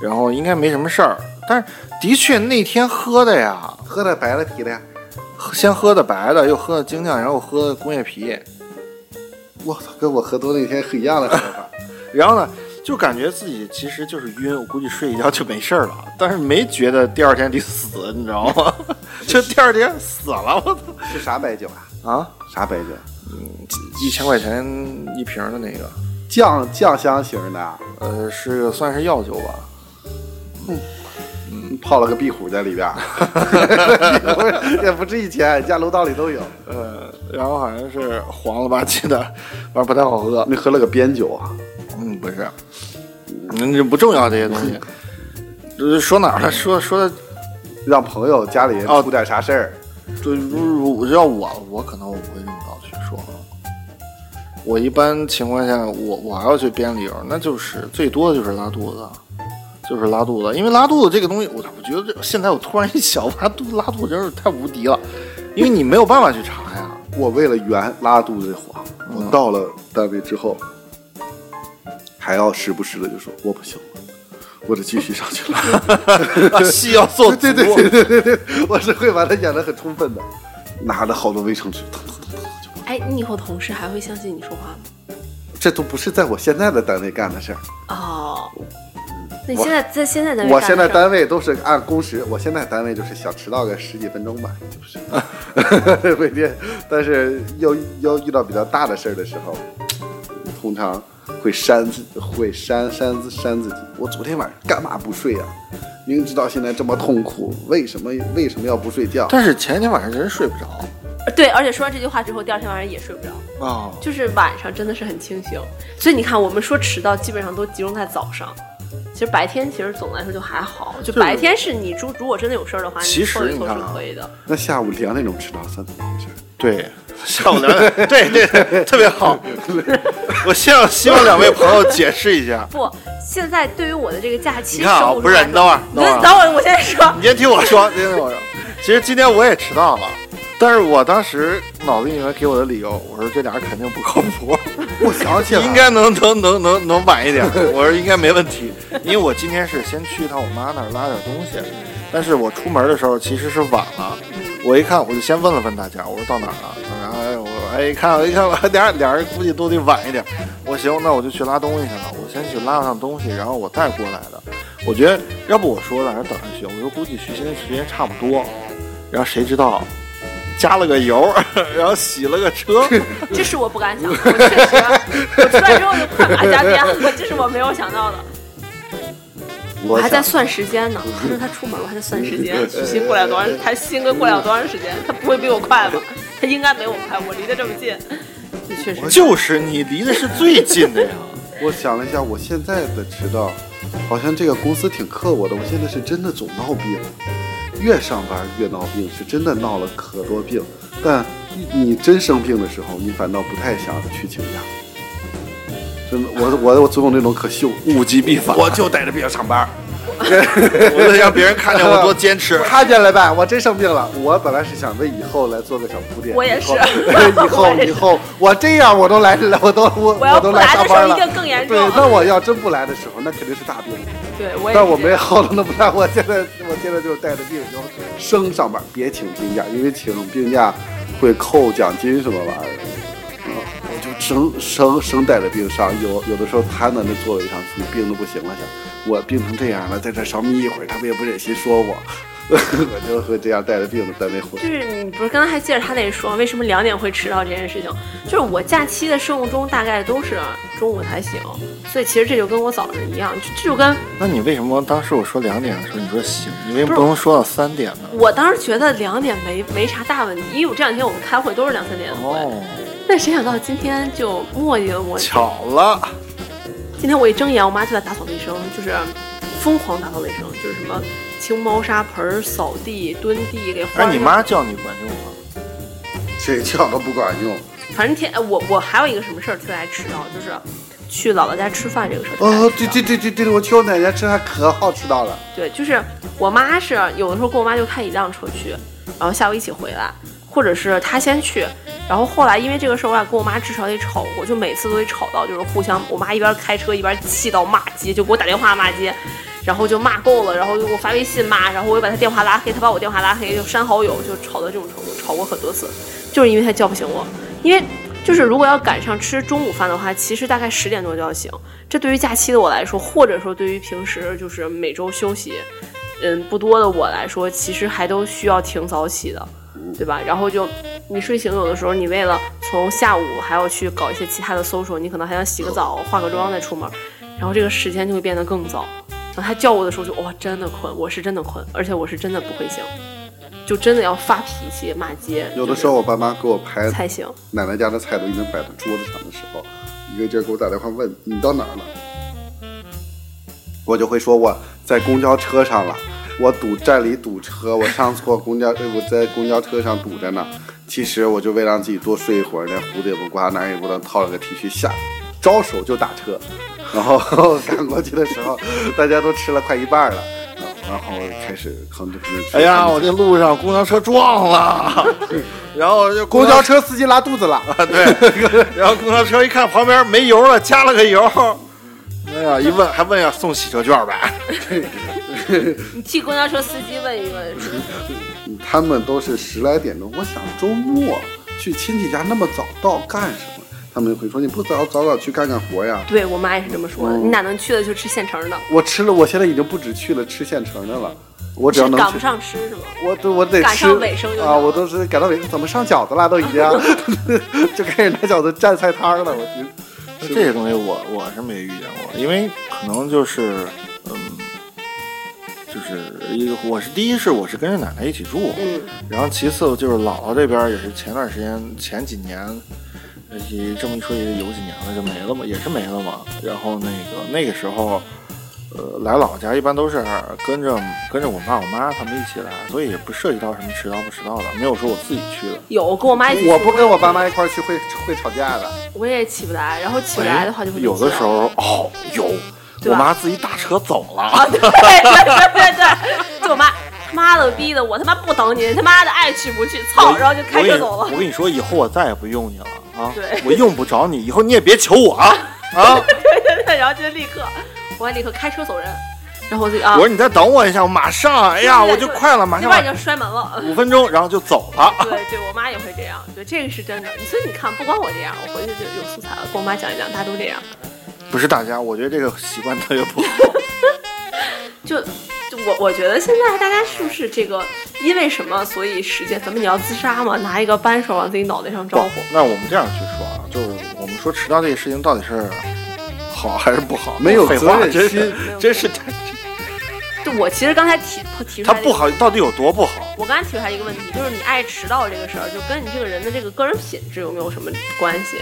然后应该没什么事儿。但是的确那天喝的呀，喝的白的啤的呀，先喝的白的，又喝的精酿，然后喝的工业啤，我操，跟我喝多那天是一样的喝法。然后呢，就感觉自己其实就是晕，我估计睡一觉就没事儿了，但是没觉得第二天得死，你知道吗？就第二天死了，我操！是啥白酒啊？啊，啥白酒？嗯一千块钱一瓶的那个，酱酱香型的，呃，是算是药酒吧。嗯泡了个壁虎在里边儿，也不值一钱，家楼道里都有。呃，然后好像是黄了吧唧的，反正不太好喝。你喝了个边酒啊？嗯，不是，那，这不重要这些东西。呃说哪儿了？说说的，让朋友家里出点啥事儿，就如如要我，我可能我不会这么早去说。我一般情况下，我我要去编理由，那就是最多的就是拉肚子，就是拉肚子。因为拉肚子这个东西，我我觉得这现在我突然一想，拉肚子拉肚子真是太无敌了，因为你没有办法去查呀。我为了圆拉肚子这谎，我嗯到了单位之后，还要时不时的就说我不行了，我得继续上去了。戏要做对对对对对对，我是会把它演得很充分的，拿着好多卫生纸，腾腾腾腾就跑。哎，你以后同事还会相信你说话吗？这都不是在我现在的单位干的事儿。哦，那你现在在现在单位我现在单位都是按工时，我现在单位就是想迟到个十几分钟吧，就是 每天，但是要要遇到比较大的事儿的时候，通常会扇自会扇扇自扇自己。我昨天晚上干嘛不睡啊？明知道现在这么痛苦，为什么为什么要不睡觉？但是前一天晚上真睡不着对，而且说完这句话之后，第二天晚上也睡不着，啊。就是晚上真的是很清醒。所以你看，我们说迟到基本上都集中在早上。其实白天其实总的来说就还好，就就是白天是你如如果真的有事儿的话，其实你是可以的。那下午两点钟迟到算怎么回事？对，下午两点，对对对，特别好。我希望希望两位朋友解释一下。不，现在对于我的这个假期你看啊不是你等会儿你等会儿等会儿，我先说你，先听我说，先听我说。其实今天我也迟到了，但是我当时脑子里面给我的理由，我说这俩人肯定不靠谱，我想起来了，应该能能能能能晚一点。我说应该没问题，因为我今天是先去一趟我妈那儿拉点东西，但是我出门的时候其实是晚了。我一看，我就先问了问大家，我说到哪儿了？然后哎 我哎一看，我一看，我俩俩人估计都得晚一点。我行，那我就去拉东西去了。我先去拉了趟东西，然后我再过来的。我觉得要不我说的还是等着去，我说估计去现在时间差不多。然后谁知道加了个油，然后洗了个车。这是我不敢想，我确实，我出来之后就快马加鞭了，这是我没有想到的。我我还在算时间呢，他说他出门，我还在算时间，许昕过来多长，他鑫哥过来有多长时间？他不会比我快吧？他应该没我快，我离得这么近，这确实就是你离的是最近的呀。我想了一下，我现在的迟到，好像这个公司挺克我的。我现在是真的总闹病，越上班越闹病，是真的闹了可多病。但你真生病的时候，你反倒不太想去请假。真的，我我我总有那种可秀，物极必反，我就带着病上班。我得让别人看见我多坚持。看见了呗，我真生病了。我本来是想为以后来做个小铺垫。我也是以后 以后我这样我都来了，我都我我要都不来的时候来上班了。一定更严重对，那我要真不来的时候，那肯定是大病。对，我也但我没好的那么大，我现在我现在就是带着病就生上班，别请病假，因为请病假会扣奖金什么玩意儿。嗯，我就生生生带着病上，有有的时候瘫在那座位上，自己病的不行了，想我病成这样了，在这稍眯一会儿，他们也不忍心说我，我就会这样带着病的单位混。就是你不是刚才还接着他那说，为什么两点会迟到这件事情？就是我假期的生物钟大概都是中午才醒，所以其实这就跟我早上一样，就就跟那你为什么当时我说两点的时候，你说行，你为什么不能说到三点呢？我当时觉得两点没没啥大问题，因为我这两天我们开会都是两三点的会，哦，但谁想到今天就磨叽了磨叽。巧了，今天我一睁眼，我妈就在打扫卫生，就是疯狂打扫卫生，就是什么清猫砂盆儿、扫地、蹲地，给花。哎，你妈叫你管用吗？这叫都不管用。反正天，我我还有一个什么事儿特别爱迟到，就是去姥姥家吃饭这个事儿哦，对对对对对，我去我奶奶吃饭可好吃到了。对，就是我妈是有的时候跟我妈就开一辆车去，然后下午一起回来，或者是她先去，然后后来因为这个事儿，我俩跟我妈至少得吵过，就每次都得吵到就是互相，我妈一边开车一边气到骂街，就给我打电话骂街，然后就骂够了，然后就给我发微信骂，然后我又把他电话拉黑，他把我电话拉黑，就删好友，就吵到这种程度，吵过很多次，就是因为他叫不醒我，因为。就是如果要赶上吃中午饭的话，其实大概十点多就要醒。这对于假期的我来说，或者说对于平时就是每周休息，嗯不多的我来说，其实还都需要挺早起的，对吧？然后就你睡醒，有的时候你为了从下午还要去搞一些其他的搜索，你可能还想洗个澡、化个妆再出门，然后这个时间就会变得更早。然后他叫我的时候就哇，真的困，我是真的困，而且我是真的不会醒，就真的要发脾气骂街。有的时候我爸妈给我拍才行。奶奶家的菜都已经摆在桌子上的时候，一个劲儿给我打电话问你到哪儿了，我就会说我在公交车上了，我堵站里堵车，我上错公交，呃我在公交车上堵着呢。其实我就为了让自己多睡一会儿，连胡子也不刮，哪儿也不能，套了个 T 恤下，招手就打车，然后 赶过去的时候，大家都吃了快一半了。然后开始哎呀，我这路上公交车撞了，然后就公交车司机拉肚子了，啊，对，然后公交车一看旁边没油了，加了个油。哎呀，一问还问要送洗车券呗？你替公交车司机问一问，他们都是十来点钟。我想周末去亲戚家那么早到干什么？他们会说你不早早早去干干活呀？对我妈也是这么说的。嗯你哪能去了就吃现成的，我吃了，我现在已经不止去了吃现成的了，我只要能赶不，上吃是吗？我都我得赶吃上尾声就啊！我都是赶到尾声，怎么上饺子了都已经，就开始拿饺子蘸菜摊了。我觉得这些东西我我是没遇见过，因为可能就是嗯，就是一个我是第一是我是跟着奶奶一起住，嗯，然后其次就是姥姥这边也是前段时间前几年，呃也这么一说也有几年了就没了嘛，也是没了嘛。然后那个那个时候，呃，来姥姥家一般都是跟着跟着我爸我妈他们一起来，所以也不涉及到什么迟到不迟到的，没有说我自己去的。有跟我妈一起我不跟我爸妈一块儿去会会吵架的。我也起不来，然后起不来的话就会哎有的时候哦有，我妈自己打车走啊，了。对对对对对，就我妈他妈的逼的，我他妈不等你，他妈的爱去不去，操，然后就开车走了我跟你。说，以后我再也不用你了啊！对我用不着你，以后你也别求我啊！啊！对对对，然后就立刻，我还立刻开车走人，然后我就啊，我说你再等我一下，我马上，哎呀，我就快了，马上这边已经摔门了。五分钟，然后就走了。对对，我妈也会这样，对，这个是真的。所以你看，不光我这样，我回去就有素材了，跟我妈讲一讲，大家都这样。不是大家，我觉得这个习惯特别不好。就就我我觉得现在大家是不是这个因为什么，所以实践？怎么你要自杀吗？拿一个扳手往自己脑袋上招呼？那我们这样去说啊，就是我们说迟到这个事情到底是好还是不好？没有废话责任真是心真是太就我其实刚才提提出来、他不好，。到底有多不好？我刚才提出来一个问题，就是你爱迟到这个事儿，就跟你这个人的这个个人品质有没有什么关系？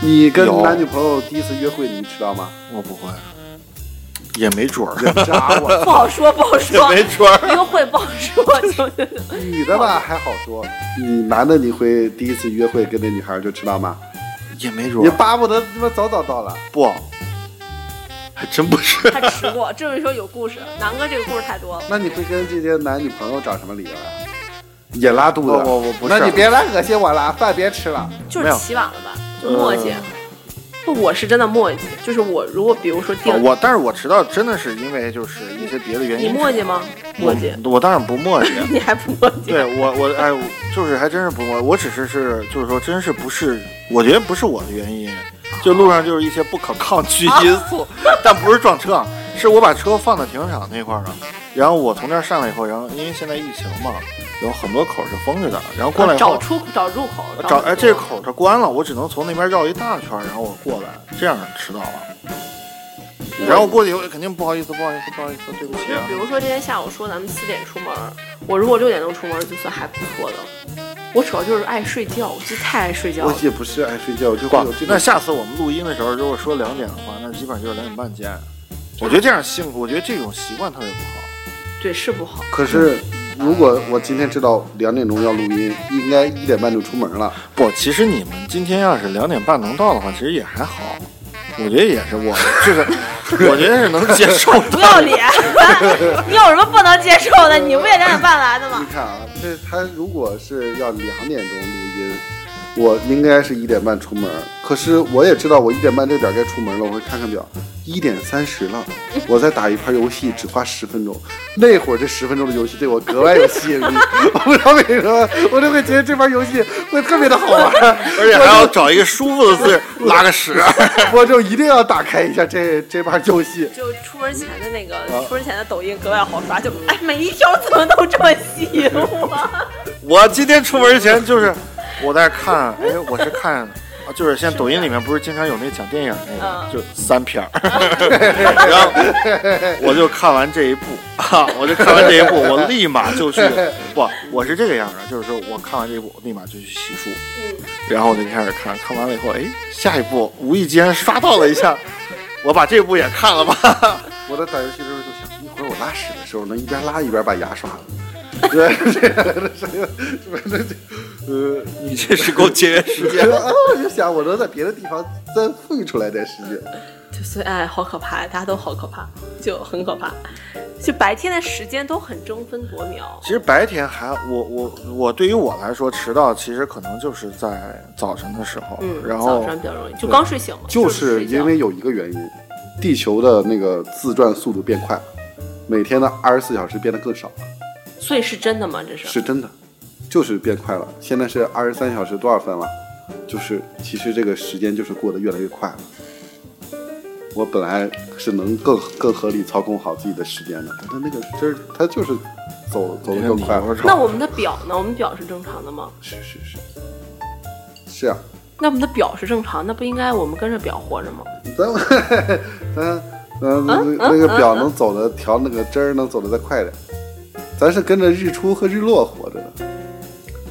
你跟有男女朋友第一次约会，你知道吗？我不会，也没准儿，渣我。不好说，不好说，没准儿。约会不好说，就是女的吧还好说，你男的你会第一次约会跟那女孩就知道吗？也没准儿，你巴不得他妈早早到了。不，还真不是。他吃过。这么一说有故事，南哥这个故事太多了。那你会跟这些男女朋友找什么理由啊？也拉肚子。我我我不是那你别来恶心我了，饭别吃了。就是起晚了吧，就磨叽。不，我是真的磨叽，就是我如果比如说定，我，但是我迟到真的是因为就是一些别的原因。你磨叽吗？磨叽，我我当然不磨叽。你还不磨叽？对我我哎，就是还真是不磨，我只是是就是说，真是不是，我觉得不是我的原因，就路上就是一些不可抗拒因 素，但不是撞车，啊是我把车放在停车场那块儿了，然后我从那儿上来以后，然后因为现在疫情嘛，有很多口是封着的，然后过来以后找出找入口，找哎这口。口它关了，我只能从那边绕一大圈儿，然后我过来，这样迟到了。然后过去以后肯定不好意思，不好意思，不好意思，对不起啊就比。如说今天下午说咱们四点出门，我如果六点钟出门，就算还不错的。我主要就是爱睡觉，我就太爱睡觉了。我也不是爱睡觉，就会不有这，种那下次我们录音的时候，如果说两点的话，那基本上就是两点半见。我觉得这样幸福，我觉得这种习惯特别不好。对，是不好。可是，如果我今天知道两点钟要录音，应该一点半就出门了。不，其实你们今天要是两点半能到的话，其实也还好。我觉得也是我，就是 我觉得是能接受的。不要脸！你有什么不能接受的？你不也两点半来的吗你？看啊，这他如果是要两点钟录音，我应该是一点半出门。可是我也知道我一点半这点儿该出门了，我会看看表，一点三十了，我再打一盘游戏只花十分钟。那会儿这十分钟的游戏对我格外有吸引力，我不知道为什么，我就会觉得这盘游戏会特别的好玩，而且还要找一个舒服的姿势拉个屎。我就一定要打开一下这这盘游戏。就出门前的那个，出门前的抖音格外好刷，就哎，每一条怎么都这么吸引我？我今天出门前就是我在看，哎，我是看就是现在抖音里面不是经常有那讲电影那个，嗯。就三片儿，然后我就看完这一部，啊，我就看完这一部，我立马就去，不，我是这个样的，就是说我看完这一部，我立马就去洗漱，嗯，然后我就开始看，看完了以后，哎，下一部无意间刷到了一下，我把这部也看了吧，我在打游戏的时候就想，一会儿我拉屎的时候能一边拉一边把牙刷了。对，这个这个这个呃，你这是够节约时间。啊，我就想我能在别的地方再分出来点时间。就所以哎，好可怕，大家都好可怕，就很可怕。就白天的时间都很争分夺秒。其实白天还我我我对于我来说迟到其实可能就是在早晨的时候，嗯，然后早上比较容易，就刚睡醒嘛。就是因为有一个原因，地球的那个自转速度变快了，每天的二十四小时变得更少了，所以是真的吗？这是是真的，就是变快了。现在是二十三小时多少分了？就是其实这个时间就是过得越来越快了。我本来是能更更合理操控好自己的时间的，但那个真儿，它就是走走得更快。那我们的表呢？我们表是正常的吗？是是是，是啊，那我们的表是正常，那不应该我们跟着表活着吗？咱 咱咱嗯那那个表能走的调那个针儿能走得再快点，咱是跟着日出和日落活着的。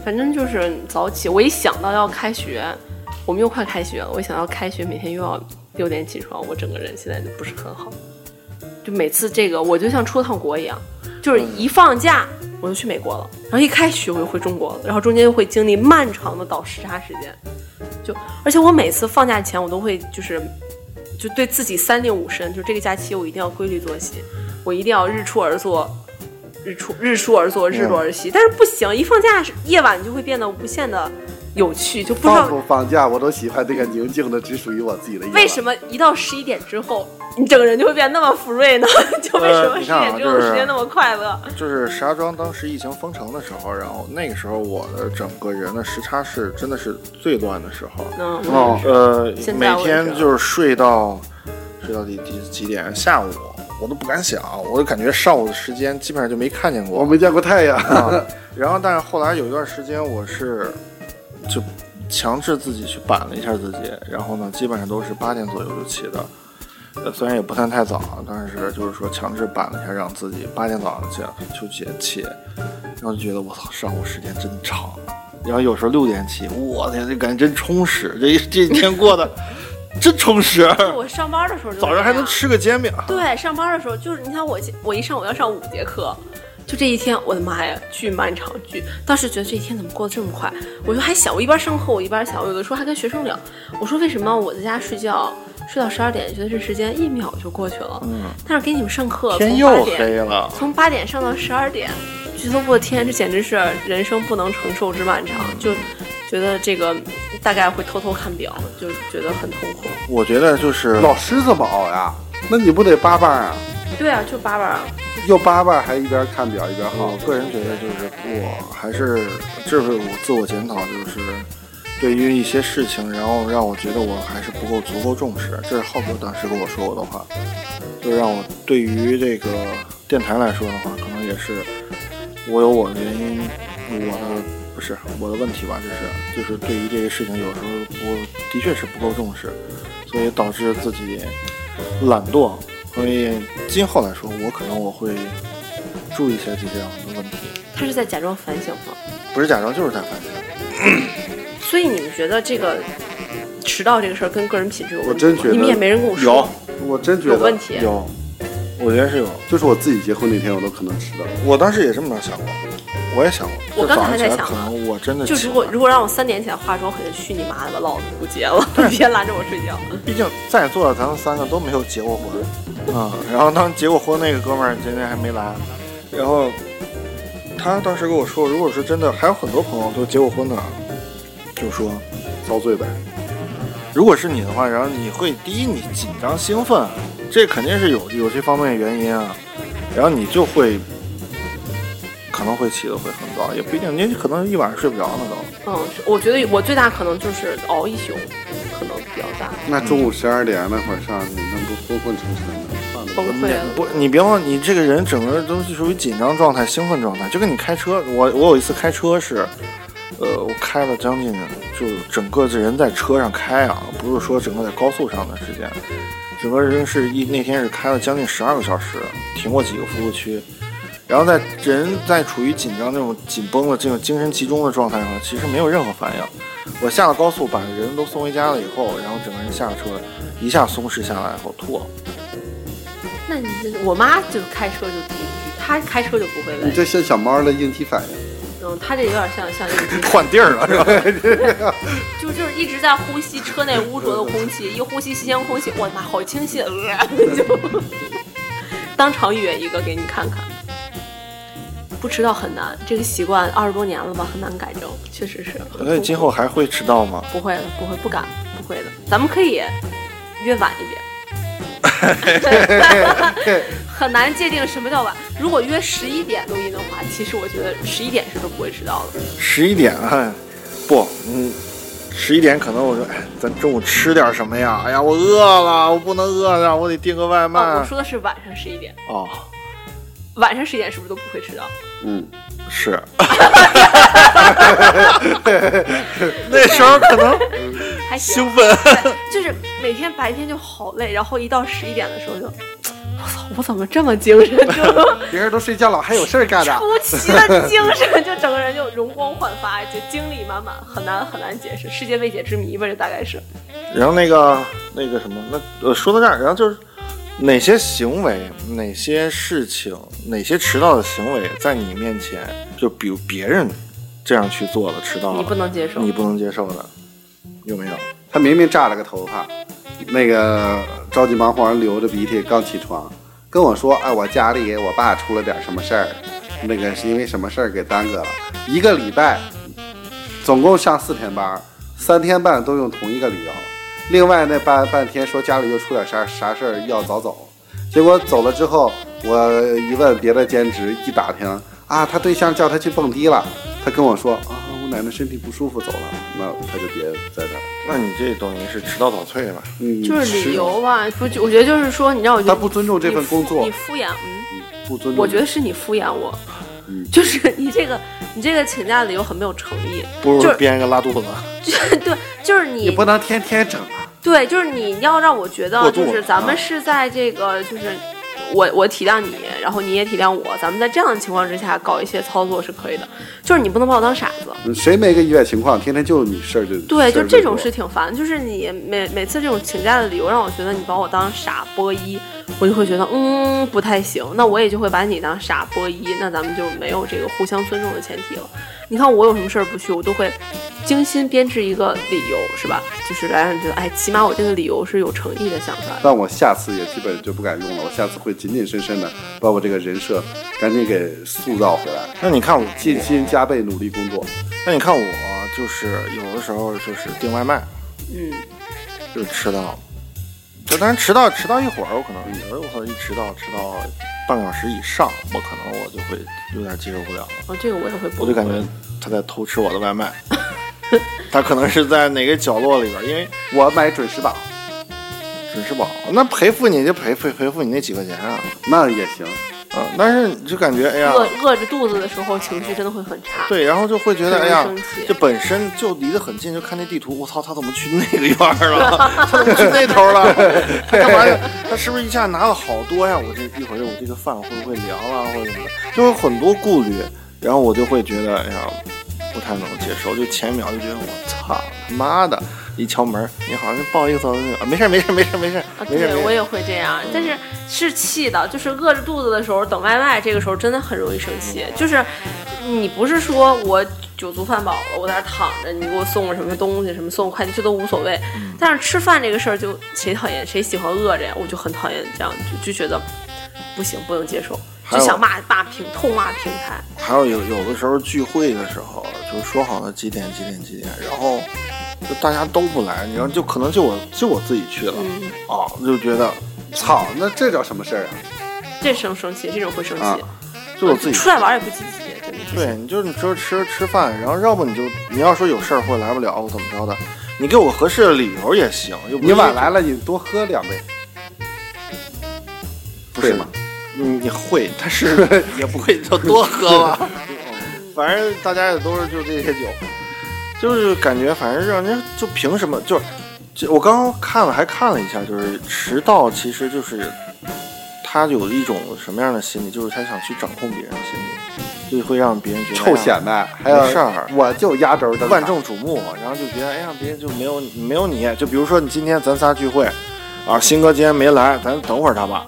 反正就是早起。我一想到要开学，我们又快开学了，我一想到开学，每天又要六点起床，我整个人现在就不是很好。就每次这个，我就像出趟国一样，就是一放假我就去美国了，然后一开学我就回中国了，然后中间又会经历漫长的倒时差时间。就而且我每次放假前，我都会就是就对自己三令五申，就这个假期我一定要规律作息，我一定要日出而作。日出日出而作，日落而息，但是不行，一放假夜晚就会变得无限的有趣，就不知放不放假，我都喜欢这个宁静的，只属于我自己的夜晚。为什么一到十一点之后，你整个人就会变得那么福瑞呢？就为什么十呃你看啊点之后就是时间那么快乐？就是石家庄当时疫情封城的时候，然后那个时候我的整个人的时差是真的是最乱的时候。嗯，哦呃，每天就是睡到睡到几几几点？下午我都不敢想，我就感觉上午的时间基本上就没看见过。我没见过太阳。啊，然后但是后来有一段时间我是就强制自己去板了一下自己，然后呢，基本上都是八点左右就起的。呃，虽然也不算太早，但是就是说强制板了一下，让自己八点早上起来就起起，然后就觉得我操，上午时间真长。然后有时候六点起，我天，这感觉真充实，这一这一天过得真充实。我上班的时候就早上还能吃个煎饼，对，上班的时候就是你看我我一上午要上五节课，就这一天，我的妈呀，巨漫长巨。当时觉得这一天怎么过得这么快？我就还想，我一边上课我一边想，我有的时候还跟学生聊，我说为什么我在家睡觉睡到十二点，觉得这时间一秒就过去了，嗯，但是给你们上课天又黑了。从八点上到十二点，觉得我天，这简直是人生不能承受之漫长，就觉得这个大概会偷偷看表，就觉得很痛苦。我觉得就是老师怎么熬呀？那你不得八班啊？对啊，就八班啊，又八班还一边看表一边耗我。个人觉得，就是我还是这是我自我检讨，就是对于一些事情，然后让我觉得我还是不够足够重视。这是浩哥当时跟我说过的话，就让我对于这个电台来说的话，可能也是我有我的原因，我的不是我的问题吧，就是就是对于这个事情，有时候我的确是不够重视，所以导致自己懒惰。所以今后来说，我可能我会注意一下这样的问题。他是在假装反省吗？不是假装，就是在反省。所以你们觉得这个迟到这个事儿跟个人品质有问题吗？我真觉得你们也没人跟我说有我真觉得有问题。有，我觉得是有。就是我自己结婚那天，我都可能迟到。我当时也这么想过，我也想过。我刚才还在想呢可能我真的就如果如果让我三点起来化妆，我肯定去你妈的吧，老子不结了，别拦着我睡觉。毕竟在座的咱们三个都没有结过婚，啊、然后当结过婚那个哥们儿今天还没来，然后他当时跟我说，如果是真的，还有很多朋友都结过婚的，就说遭罪呗。如果是你的话，然后你会第一你紧张兴奋，这肯定是有有这方面原因啊，然后你就会可能会起的会很早，也不一定，你可能一晚上睡不着呢都。嗯，我觉得我最大可能就是熬一宿，可能比较大。那中午十二点那会儿上去，那不昏昏沉沉的。崩溃了。不，你别忘，你这个人整个都是属于紧张状态、兴奋状态，就跟你开车，我我有一次开车是，呃，我开了将近就整个这人在车上开啊，不是说整个在高速上的时间，整个人是一那天是开了将近十二个小时，停过几个服务区，然后在人在处于紧张那种紧绷的这种精神集中的状态上，其实没有任何反应。我下了高速，把人都送回家了以后，然后整个人下了车，一下松弛下来以后吐了。那你这我妈就开车就她开车就不会累，你这像小猫的应激反应。嗯，他这有点像像那个换地儿了是吧？就就是一直在呼吸车内污浊的空气，一呼吸新鲜空气，我的妈，好清新，呃、就当场约一个给你看看。不迟到很难，这个习惯二十多年了吧，很难改正，确实是。那你今后还会迟到吗？不会了，不会，不敢，不会的。咱们可以约晚一点。很难界定什么叫晚。如果约十一点录音的话，其实我觉得十一点是都不会迟到的。十一点啊，不，嗯，十一点可能我说，哎，咱中午吃点什么呀？哎呀，我饿了，我不能饿着，我得订个外卖。哦，我说的是晚上十一点。哦，晚上十一点是不是都不会迟到？嗯，是。那时候可能还兴奋，就是每天白天就好累，然后一到十一点的时候就，我操，我怎么这么精神？就 别人都睡觉了，还有事儿干的。出奇的精神，就整个人就容光焕发，就精力满满，很难很难解释，世界未解之谜吧，这大概是。然后那个那个什么，那呃说到这儿，然后就是哪些行为、哪些事情、哪些迟到的行为，在你面前，就比如别人这样去做了，迟到了，你不能接受你不能接受的，有没有？他明明炸了个头发，那个着急忙慌流着鼻涕刚起床，跟我说：“哎，我家里我爸出了点什么事儿，那个是因为什么事儿给耽搁了一个礼拜，总共上四天班，三天半都用同一个理由。另外那半半天说家里又出点啥啥事儿要早走，结果走了之后，我一问别的兼职，一打听啊，他对象叫他去蹦迪了，他跟我说，我奶奶身体不舒服走了，那他就别在这儿。”那你这等于是迟到早退了。嗯，就是理由吧，不，就我觉得就是说，你让我觉得他不尊重这份工作你敷你敷衍，嗯，不尊重。我觉得是你敷衍我，嗯就是你这个你这个请假的理由很没有诚意，不如就是编一个拉肚子。对，就是你 你不能天天整啊。对，就是你要让我觉得，就是咱们啊是在这个，就是我我体谅你，然后你也体谅我，咱们在这样的情况之下搞一些操作是可以的，就是你不能把我当傻子。嗯谁没个意外情况？天天就你事儿就对，就这种事是挺烦，就是你每每次这种请假的理由让我觉得你把我当傻波一，我就会觉得嗯不太行，那我也就会把你当傻波一，那咱们就没有这个互相尊重的前提了。你看我有什么事儿不去，我都会精心编制一个理由，是吧？就是来让你觉得，哎，起码我这个理由是有诚意的想出来。但我下次也基本就不敢用了，我下次会谨谨慎慎的把我这个人设赶紧给塑造回来，那你看我，尽心加倍努力工作。那你看我，就是有的时候就是订外卖，嗯，就是迟到。就当然迟到迟到一会儿，我可能有的我可能一迟到迟到半个小时以上，我可能我就会有点接受不了了。哦，这个我也会不，我就感觉他在偷吃我的外卖，他可能是在哪个角落里边，因为我买准时宝，准时宝，那赔付你就赔赔赔付你那几块钱啊，那也行。啊，但是你就感觉哎呀，饿饿着肚子的时候，情绪真的会很差。对，然后就会觉得很哎呀生气，这本身就离得很近，就看那地图，我操，他怎么去那个院儿了？他怎么去那头了？他干嘛呀？他是不是一下拿了好多呀？我这一会儿我这个饭会不会凉啊，或者什么的，就有很多顾虑，然后我就会觉得哎呀，不太能接受，就前一秒就觉得我操他妈的，一敲门，你好，不好意思，啊，没事儿没事儿没事儿没事没事儿没事儿，对我也会这样，但是是气的，就是饿着肚子的时候等外卖，这个时候真的很容易生气。就是你不是说我酒足饭饱了，我在那躺着，你给我送个什么东西，什么送个快递，这都无所谓。嗯但是吃饭这个事儿，就谁讨厌谁喜欢饿着呀？我就很讨厌这样，就就觉得不行，不能接受，就想骂骂平痛骂平台。还有有有的时候聚会的时候，就说好了几点几点几点，然后就大家都不来，然后就可能就我就我自己去了，嗯，啊，就觉得操，那这叫什么事儿啊？这生生气，这种会生气。啊就我自己出来玩也不积极，真的是。对，你就是你说吃吃饭，然后要不你就你要说有事儿或者来不了或怎么着的，你给我合适的理由也行，又不你晚来了，你多喝两杯，不是吗？你你会，但是 也不会就多喝吧。反正大家也都是就这些酒，就是感觉反正让人就凭什么就是，就我刚刚看了还看了一下，就是迟到其实就是他有一种什么样的心理，就是他想去掌控别人的心理，就会让别人觉得臭显摆，还有没事儿我就压轴万众瞩目，然后就觉得哎呀，别人就没有没有你，就比如说你今天咱仨聚会，啊，新哥今天没来，咱等会儿他吧。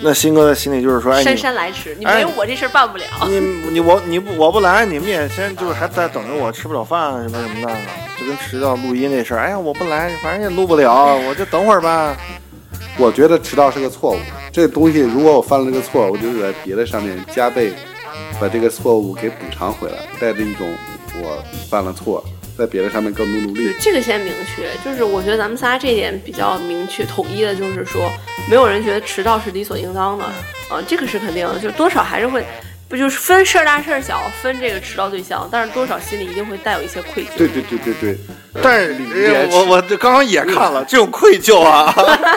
那新哥的心里就是说，哎，姗姗来迟，你哎没有我这事儿办不了。你你我你不我不来，你们也先就是还在等着我吃不了饭什么什么的，就跟迟到录音这事儿，哎呀，我不来，反正也录不了，我就等会儿吧。我觉得迟到是个错误，这东西如果我犯了这个错，我就在别的上面加倍把这个错误给补偿回来，带着一种我犯了错，在别的上面更努努力。这个先明确，就是我觉得咱们仨这点比较明确统一的，就是说没有人觉得迟到是理所应当的，啊，这个是肯定的，就多少还是会，不就是分事儿大事儿小，分这个迟到对象，但是多少心里一定会带有一些愧疚。对对对对对，但是里面我我这刚刚也看了这种愧疚啊，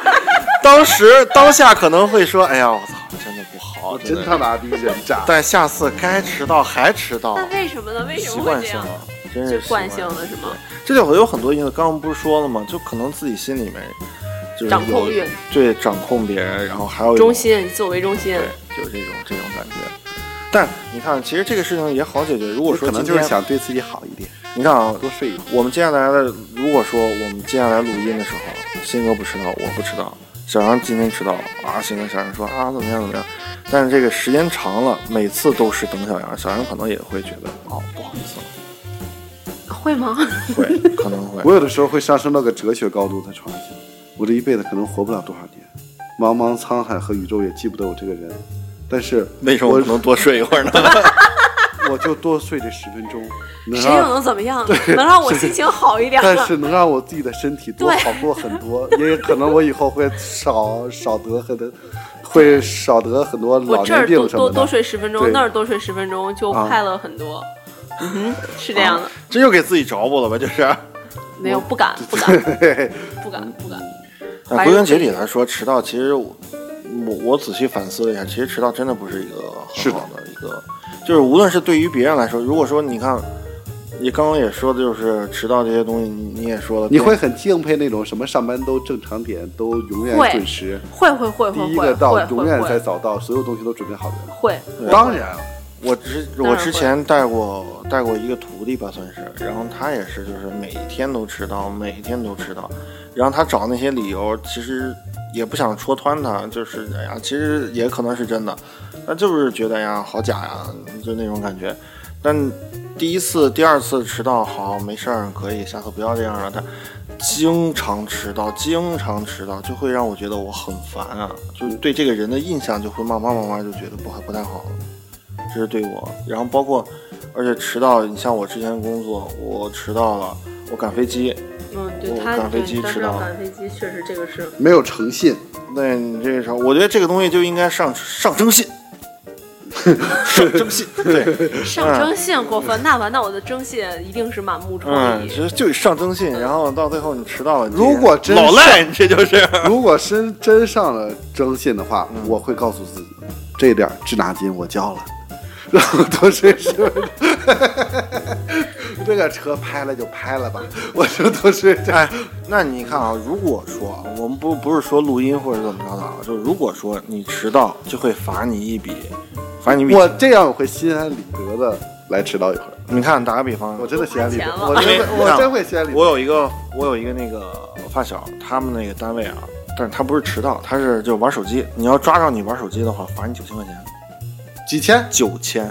当时当下可能会说，哎呀，我操，真的不好，真他妈逼人渣。但下次该迟到还迟到那，为什么呢？为什习么会这样？真就是惯性的是吗？这就会有很多因素，刚刚不是说了吗？就可能自己心里面就是有掌控欲对掌控别人，然后还有一种中心，以自我为中心对。，就是这种这种感觉。但你看，其实这个事情也好解决。如果说可能就是想对自己好一点，你看啊，多睡一会儿。我们接下来的，如果说我们接下来录音的时候，新哥不迟到，我不迟到，小杨今天迟到了啊，新哥小杨说啊怎么样怎么样，但是这个时间长了，每次都是等小杨，小杨可能也会觉得哦不好意思了，会吗？会可能会我有的时候会上升到个哲学高度，才突然想，我这一辈子可能活不了多少年，茫茫沧海和宇宙也记不得我这个人，但是为什么我不能多睡一会儿呢？我就多睡这十分钟，能谁又让能怎么样？能让我心情好一点吗？但是能让我自己的身体多好过很多，也可能我以后会少少得很多，会少得很多老我这儿多年病什么多多的。睡十分钟，对那儿多睡十分钟，就啊快乐很多。嗯哼，是这样的，这又给自己找补了吧？就是。没有不敢 不敢不敢不敢。那归根结底来说，迟到其实我我我仔细反思了一下，其实迟到真的不是一个很好的一个，就是无论是对于别人来说，如果说你看，你刚刚也说的就是迟到这些东西，你你也说了，你会很敬佩那种什么上班都正常点，都永远准时，会会会会第一个到会会永远会才早到，所有东西都准备好的人。会。对当然，我之我之前带过带过一个徒弟吧，算是，然后他也是，就是每天都迟到，每天都迟到，然后他找那些理由，其实也不想戳穿他，就是哎呀，其实也可能是真的，那就是觉得哎呀好假呀，就那种感觉。但第一次、第二次迟到好没事儿，可以，下次不要这样了。他经常迟到，经常迟到，就会让我觉得我很烦啊，就对这个人的印象就会慢慢慢慢就觉得不不太好了。这是对我，然后包括，而且迟到，你像我之前工作，我迟到了，我赶飞机，嗯，对我他赶飞机对迟到赶飞机确实这个是没有诚信，那你这个时候，我觉得这个东西就应该上上征信，上征信，对，上征信过分，那完，那我的征信一定是满目疮嗯，痍。其实就上征信，然后到最后你迟到了，你这如果真老赖，你这就是，如果真真上了征信的话，嗯我会告诉自己，这点滞纳金我交了，然后多睡十分钟。这个车拍了就拍了吧，我就多睡觉。哎，那你看啊，如果说啊我们不不是说录音或者怎么着的啊，就如果说你迟到，就会罚你一笔，罚你一笔。我这样我会心安理得的来迟到一会儿，你看，打个比方，我真的心安理得，我真的我真会心安理得。我有一个，我有一个那个发小，他们那个单位啊，但是他不是迟到，他是就玩手机。你要抓着你玩手机的话，罚你九千块钱，几千，九千。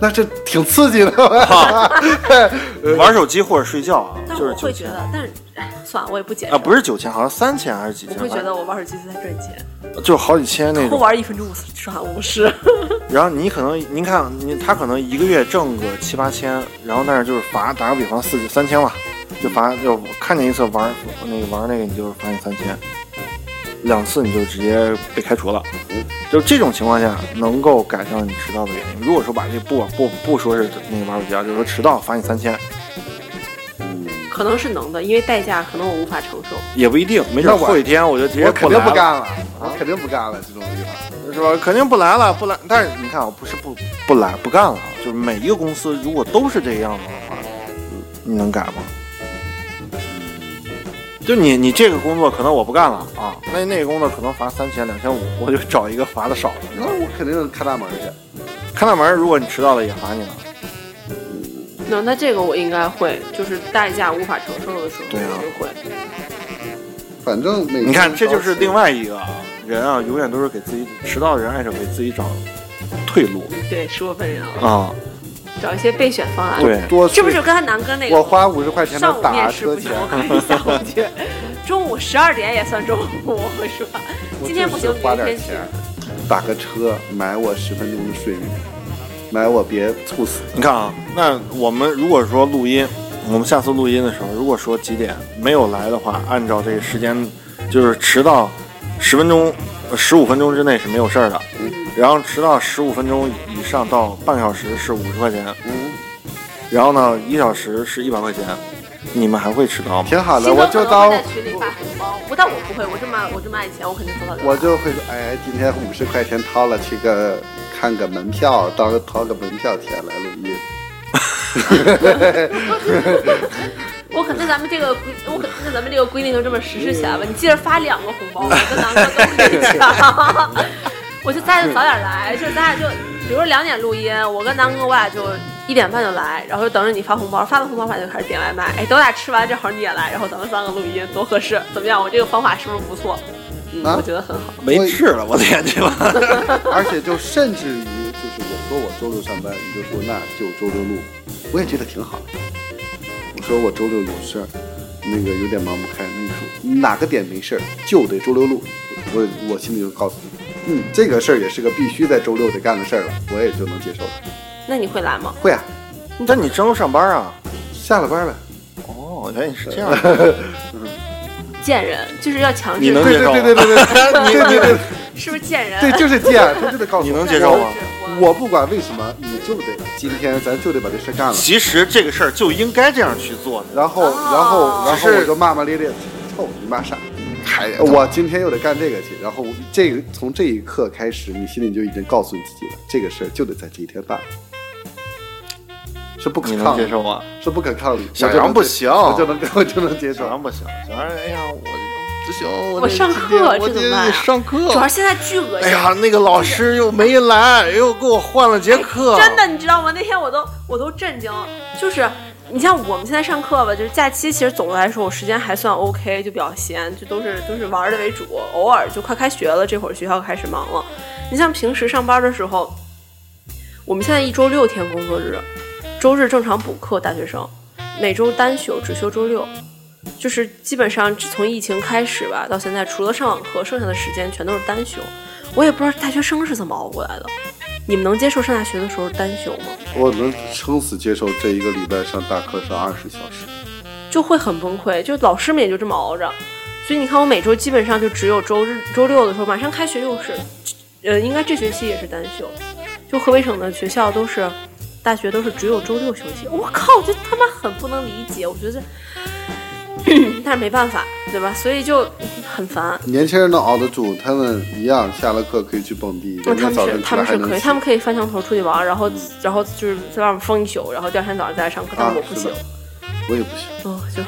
那这挺刺激的。玩手机或者睡觉啊，但就是我会觉得，但是哎，算了，我也不解释啊，不是九千，好像三千还是几千？我会觉得我玩手机是在赚钱，就好几千那多种。玩一分钟我耍无视。然后你可能，您看你他可能一个月挣个七八千，然后但是就是罚，打个比方四三千吧，就罚就看见一次玩那个玩那个，你就是罚你三千，两次你就直接被开除了。就这种情况下，能够改掉你迟到的原因。如果说把这不不不说是那个玩手机啊，就是说迟到罚你三千，可能是能的，因为代价可能我无法承受。也不一定，没准那我后几天我就直接我肯定不。干了，我肯定不干了这种地方。是吧？肯定不来了，不来。但是你看啊，不是不不来不干了啊，就是每一个公司如果都是这个样子的话，你能改吗？就你你这个工作可能我不干了啊，那那个工作可能罚三千两千五，我就找一个罚的少的。那我肯定开大门去。开大门，如果你迟到了也罚你了。那那这个我应该会，就是代价无法承受的时候，对啊我就会。反正每你看，这就是另外一个啊人啊，永远都是给自己迟到的人爱是给自己找退路对，是我本人啊，啊。找一些备选方案。对多是不是刚才南哥那个？我花五十块钱的上午打面试不行，车钱，我可以下午去。中午十二点也算中午 是吧？今天不行，花点明天去。钱，打个车买我十分钟的睡眠，买我别猝死。你看啊，那我们如果说录音，我们下次录音的时候，如果说几点没有来的话，按照这个时间，就是迟到十分钟、十五分钟之内是没有事儿的。嗯然后迟到十五分钟以上到半个小时是五十块钱，嗯，然后呢一小时是一百块钱。你们还会迟到吗？挺好的，我就当在群里发红包，不，但我不会，我这么我这么爱钱，我肯定做到。我就会说，哎，今天五十块钱掏了，去个看个门票，当掏个门票钱来录音。我可那咱们这个规，我可那咱们这个规定就这么实施起来吧。你记着发两个红包，我跟南哥都可以抢。我就咱俩就早点来，就咱俩就，比如说两点录音，我跟南哥我俩就一点半就来，然后就等着你发红包，发了红包我俩就开始点外卖。哎，等我俩吃完正好你也来，然后咱们三个录音，多合适？怎么样？我这个方法是不是不错？嗯，啊我觉得很好。没治了，我的眼睛！而且就甚至于，就是我说我周六上班，你就说那就周六录，我也觉得挺好。我说我周六有事儿，那个有点忙不开，那你说哪个点没事儿就得周六录，我我心里就告诉你，嗯，这个事儿也是个必须在周六得干的事儿了，我也就能接受了。那你会来吗？会啊，但你周六上班啊？下了班呗。哦，原来你是这样的。贱人就是要强制，你能对对接受吗对对对对对 对对是不是贱人？对，就是贱，他就得告诉你我能接受吗？我不管为什么，你就得今天咱就得把这事儿干了。其实这个事儿就应该这样去做。然后，哦然后，然后是我就骂骂咧咧，操你妈傻！还我今天又得干这个去，然后这个从这一刻开始，你心里就已经告诉你自己了，这个事儿就得在这一天办，是不可你能抗力，接受吗？是不可抗力。小杨不行我就能 我就能接受。小杨不行，小杨，哎呀，我不行，我我上课我得这怎么办呀上课。主要现在巨恶心。哎呀，那个老师又没来，又给我换了节课。真的，你知道吗？那天我都我都震惊了，就是你像我们现在上课吧，就是假期，其实总的来说我时间还算 OK，就比较闲，就都是都是玩的为主，偶尔就快开学了，这会儿学校开始忙了。你像平时上班的时候，我们现在一周六天工作日，周日正常补课，大学生每周单休，只休周六。就是基本上从疫情开始吧，到现在除了上网课，剩下的时间全都是单休。我也不知道大学生是怎么熬过来的。你们能接受上大学的时候单休吗？我能撑死接受这一个礼拜上大课上二十小时。就会很崩溃，就老师们也就这么熬着。所以你看，我每周基本上就只有周日、周六的时候，马上开学又是，呃，应该这学期也是单休。就河北省的学校都是，大学都是只有周六休息。我靠，我就他妈很不能理解，我觉得，但是没办法，对吧？所以就很烦。年轻人能熬得住，他们一样下了课可以去蹦迪，那他们是他们是可以，他们可以翻墙头出去玩，然后然后就是在外面疯一宿，然后第二天早上再来上课。但我不行我也不行哦，就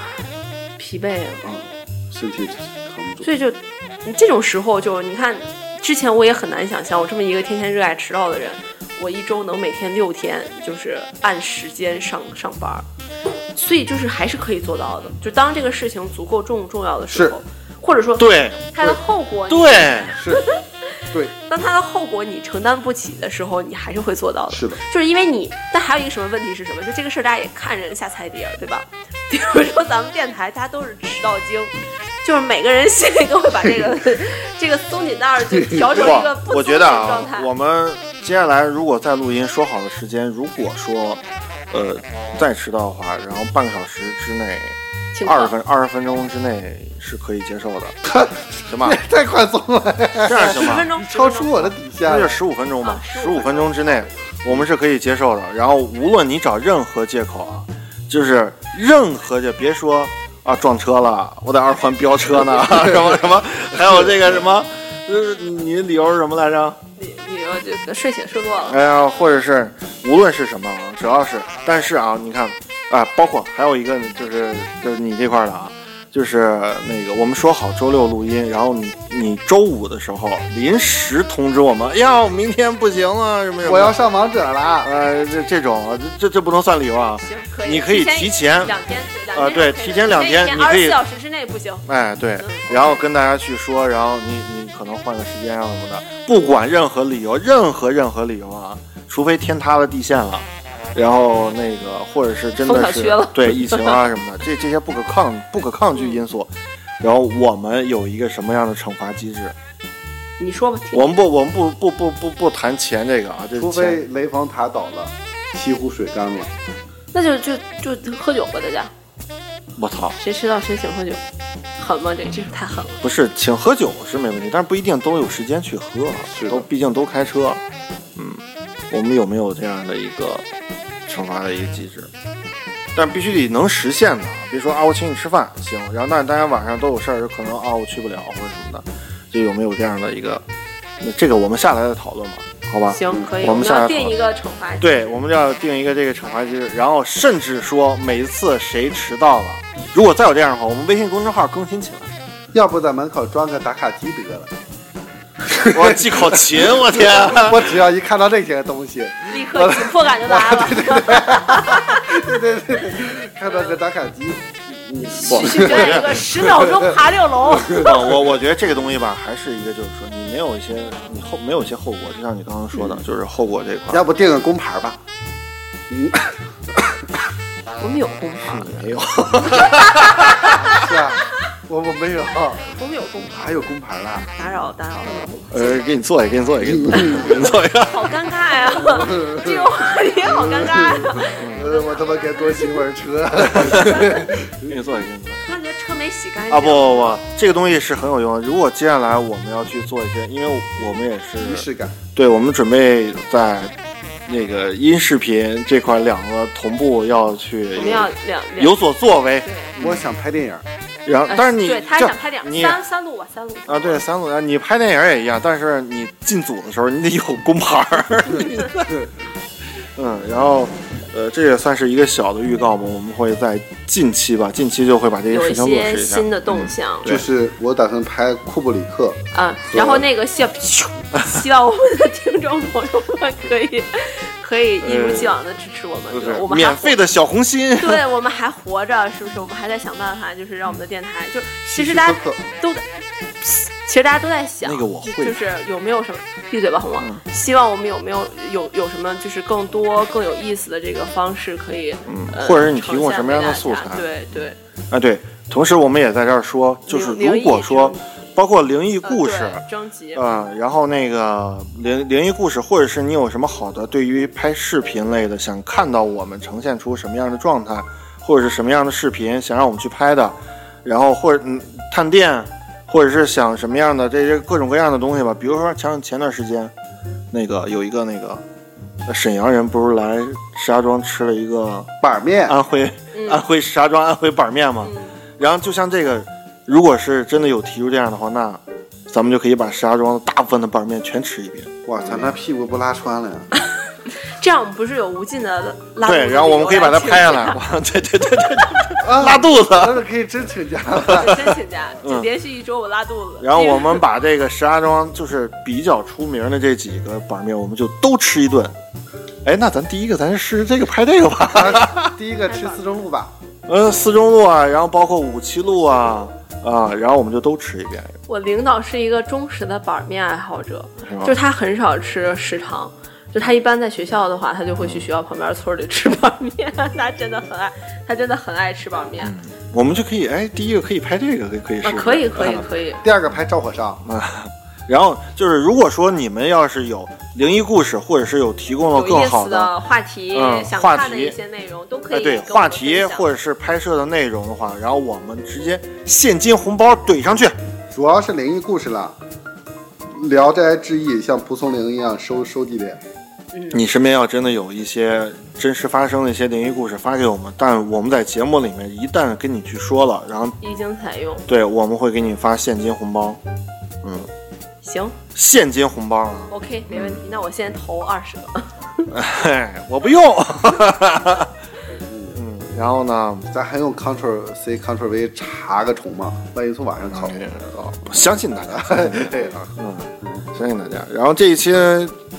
疲惫了。啊，身体扛不住。所以就你这种时候就你看，之前我也很难想象，我这么一个天天热爱迟到的人，我一周能每天六天就是按时间上上班儿，所以就是还是可以做到的。就当这个事情足够重重要的时候，或者说对它的后果，对，是，对，当它的后果你承担不起的时候，你还是会做到的。是的，就是因为你，但还有一个什么问题是什么？就这个事儿，大家也看人下菜碟儿，对吧？比如说咱们电台，大家都是迟到精，就是每个人心里都会把这个 这个松紧带儿就调成一个不松紧我觉得啊状态。，我们接下来如果再录音说好的时间，如果说呃再迟到的话，然后半个小时之内，二十分二十分钟之内是可以接受的，行吧？太宽松了，这样行吧？十分钟，超出我的底线。那就十五分钟吧啊，15十五分钟之内我们是可以接受的。然后无论你找任何借口啊，就是任何就别说啊撞车了，我在二环飙车呢，什么什么，还有这个什么，就是，你的理由是什么来着？睡醒睡过了，哎呀，或者是无论是什么啊，只要是，但是啊，你看啊，包括还有一个就是就是你这块儿的啊，就是那个我们说好周六录音，然后你你周五的时候临时通知我们，哎呀，我明天不行了，什么什么，我要上王者了。呃这这种这这不能算理由啊，行可以，你可以提前两天，两啊对提前两天你可以二十四小时之内不行，哎对嗯，然后跟大家去说，然后你你可能换个时间啊什么的，不管任何理由，任何任何理由啊，除非天塌了地陷了。然后那个，或者是真的是对疫情啊什么的，这这些不可抗不可抗拒因素，然后我们有一个什么样的惩罚机制？你说吧，我们不我们不不不不不谈钱这个啊，这除非雷峰塔倒了，西湖水干了，那就就就喝酒吧，大家。我操，谁迟到谁请喝酒，狠吗？这这太狠了。不是请喝酒是没问题，但是不一定都有时间去喝，是都毕竟都开车。嗯，我们有没有这样的一个惩罚的一个机制？但必须得能实现的，比如说啊，我请你吃饭行，然后但是大家晚上都有事儿，可能啊我去不了或者什么的，就有没有这样的一个？那这个我们下来再讨论吧，好吧？行，可以，我们要定一个惩罚。对，我们要定一个这个惩罚机制，然后甚至说每一次谁迟到了，如果再有这样的话，我们微信公众号更新起来。要不在门口装个打卡机得 了。我记口琴，我天！我只要一看到这些东西，立刻紧迫感就来了。对对对对，看到个打卡机，嗯，许许表演一个十秒钟爬六楼。啊，我我觉得这个东西吧，还是一个就是说，你没有一些你后没有一些后果，就像你刚刚说的，就是后果这块儿要不定个工牌吧？嗯，我们有工牌，没有。是啊？我我没有，我们有工牌。还有工牌啦。打扰打扰了，呃，给你做一个，给你做一个，给你给你做一个。好尴尬呀！这个话题好尴尬呀。呃，我他妈该多骑会儿车。给你做一个，给你做一个。没洗干净。啊不不不，这个东西是很有用的。如果接下来我们要去做一些，因为我们也是，仪式感，对我们准备在那个音视频这块两个同步要去我们要两两有所作为。对。我想拍电影，然后，呃但是你对他这想拍点你三三路吧，三路啊，对，三路啊，你拍电影也一样，但是你进组的时候你得有工牌儿。嗯，然后，呃，这也算是一个小的预告吧。我们会在近期吧，近期就会把这些事情落些实一下。新的动向对就是我打算拍库布里克，嗯，然后那个希 希望我们的听众朋友们可以可以一如既往的支持我们，我们免费的小红心。对我们还活着，是不是？我们还在想办法，就是让我们的电台，就其实大家都在，其实大家都在想，那个我会就是有没有什么闭嘴吧，红王。希望我们有没有有有什么就是更多更有意思的这个方式可以，嗯呃或者是你提供什么样的素材对对，啊，对。同时，我们也在这儿说，就是如果说包括灵异故事，呃对征集，啊、然后那个灵灵异故事，或者是你有什么好的对于拍视频类的，想看到我们呈现出什么样的状态，或者是什么样的视频，想让我们去拍的，然后或者嗯探店，或者是想什么样的这些各种各样的东西吧。比如说前前段时间，那个有一个那个沈阳人不是来石家庄吃了一个板面，安徽、嗯安徽石家庄安徽板面嘛，嗯然后就像这个，如果是真的有提出这样的话，那咱们就可以把石家庄的大部分的板面全吃一遍。哇，咱，那屁股不拉穿了呀？这样我们不是有无尽的拉肚子对，然后我们可以把它拍下来，哇，对对对对对，啊拉肚子。那是可以真请假了。真请假，就嗯连续一周我拉肚子。然后我们把这个石家庄就是比较出名的这几个板面，我们就都吃一顿。哎，那咱第一个咱试这个拍这个吧。第一个吃四中路吧，嗯，四中路啊，然后包括五七路啊啊，然后我们就都吃一遍，我领导是一个忠实的板面爱好者，是？就是他很少吃食堂，就他一般在学校的话，他就会去学校旁边村里吃板面。他真的很爱，他真的很爱吃板面。我们就可以哎，第一个可以拍这个，可以可以试啊，可以，可以啊，可以。第二个拍赵火烧，然后就是，如果说你们要是有灵异故事，或者是有提供了更好思的话题，嗯想话题看的一些内容都可哎，以对话题或者是拍摄的内容的话，然后我们直接现金红包怼上去。主要是灵异故事了。聊斋志异像蒲松龄一样收收集点，你身边要真的有一些真实发生的一些灵异故事发给我们，但我们在节目里面一旦跟你去说了，然后一经采用。对我们会给你发现金红包。嗯，行现金红包啊！，OK，没问题。那我先投二十个。哎，我不用。嗯，然后呢？咱还用 Ctrl C Ctrl V 查个重吗？万一从网上拷。哦，相信大家，对啊，嗯，相信大家。然后这一期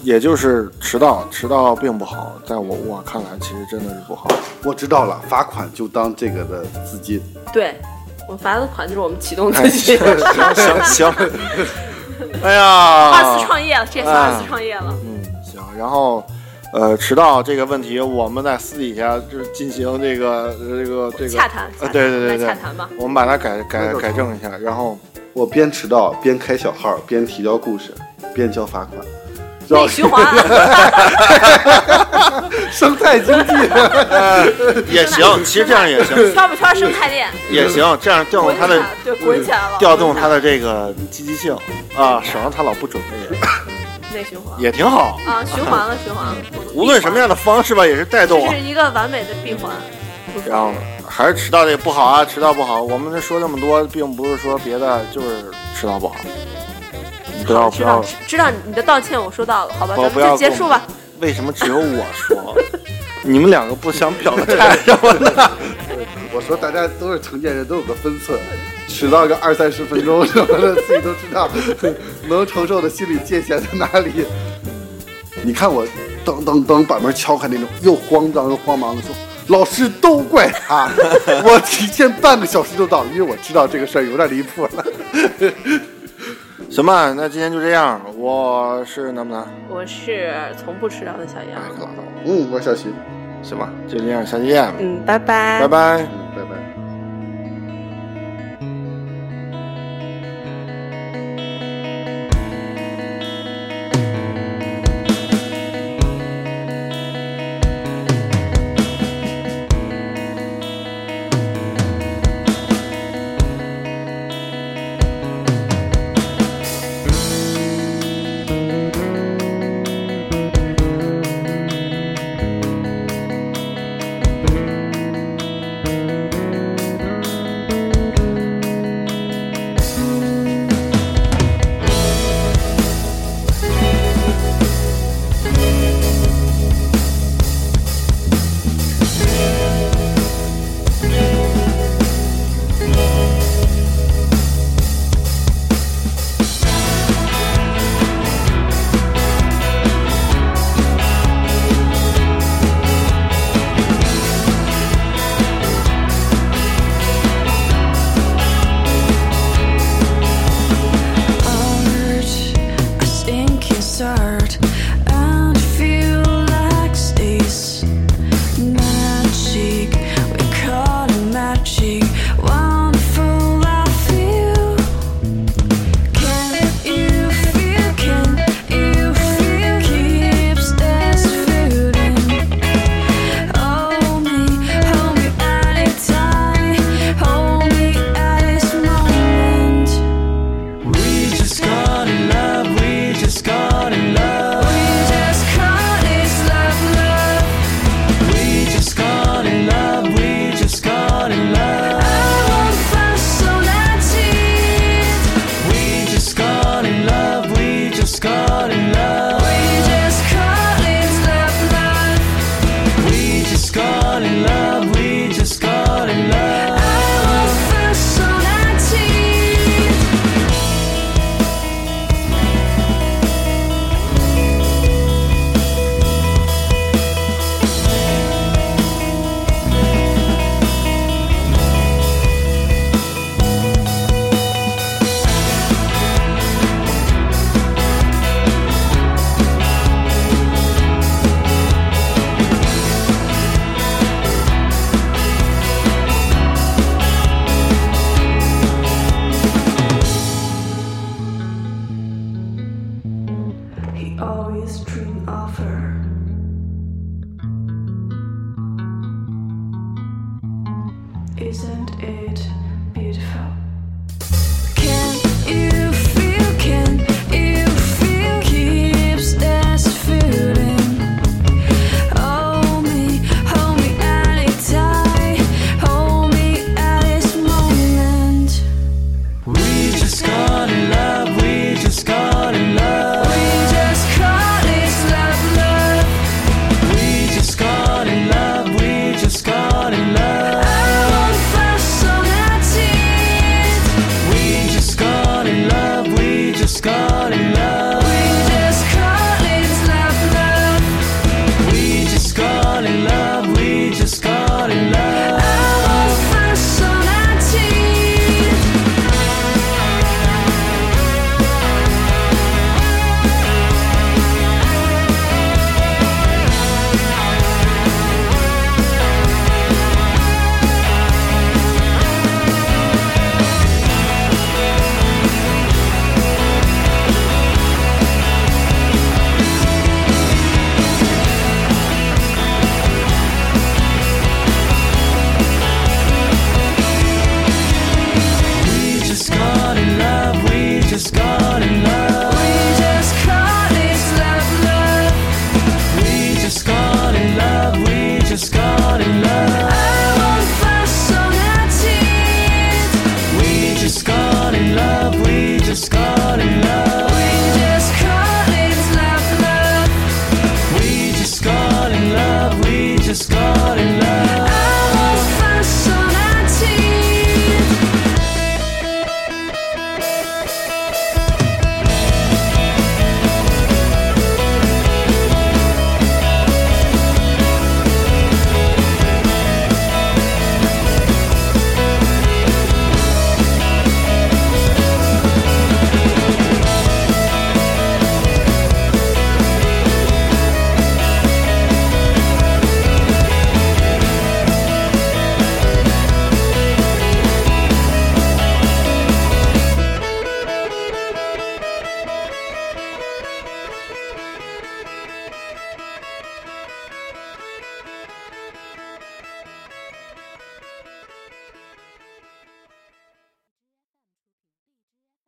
也就是迟到，迟到并不好，在我我看来，其实真的是不好。我知道了，罚款就当这个的资金。对，我罚的款就是我们启动哎，资金行。行行，哎呀，二次创业了，这也算二次创业了。嗯，行，然后。呃，迟到这个问题，我们在私底下就是进行这个这个这个洽谈，呃，对对对对，洽谈吧。我们把它改改改正一下，然后我边迟到边开小号，边提交故事，边交罚款，内循环，生态经济 也行，其实这样也行，圈不圈生态链也行，这样调动它的对滚起来了，调动它的这个积极性啊，省得他老不准备。内循环也挺好啊，循环了，循环了。无论什么样的方式吧，也是带动。这是一个完美的闭环。然后还是迟到这不好啊，迟到不好。我们说这么多，并不是说别的，就是迟到不好。你不要不要，知道你的道歉我收到了，好吧，咱们就结束吧。为什么只有我说？你们两个不想表个态什么的？我说大家都是成年人，都有个分寸。迟到个二三十分钟什么的，自己都知道能承受的心理界限在哪里。你看我噔噔噔把门敲开那种，又慌张又慌忙的说：“老师都怪他，我提前半个小时就到，因为我知道这个事儿有点离谱了。”行吧，那今天就这样。我是南不南？我是从不迟到的小杨。哎，可拉倒。嗯，我是小徐。行吧，就这样，下期见。嗯，拜拜。拜拜。嗯，拜拜。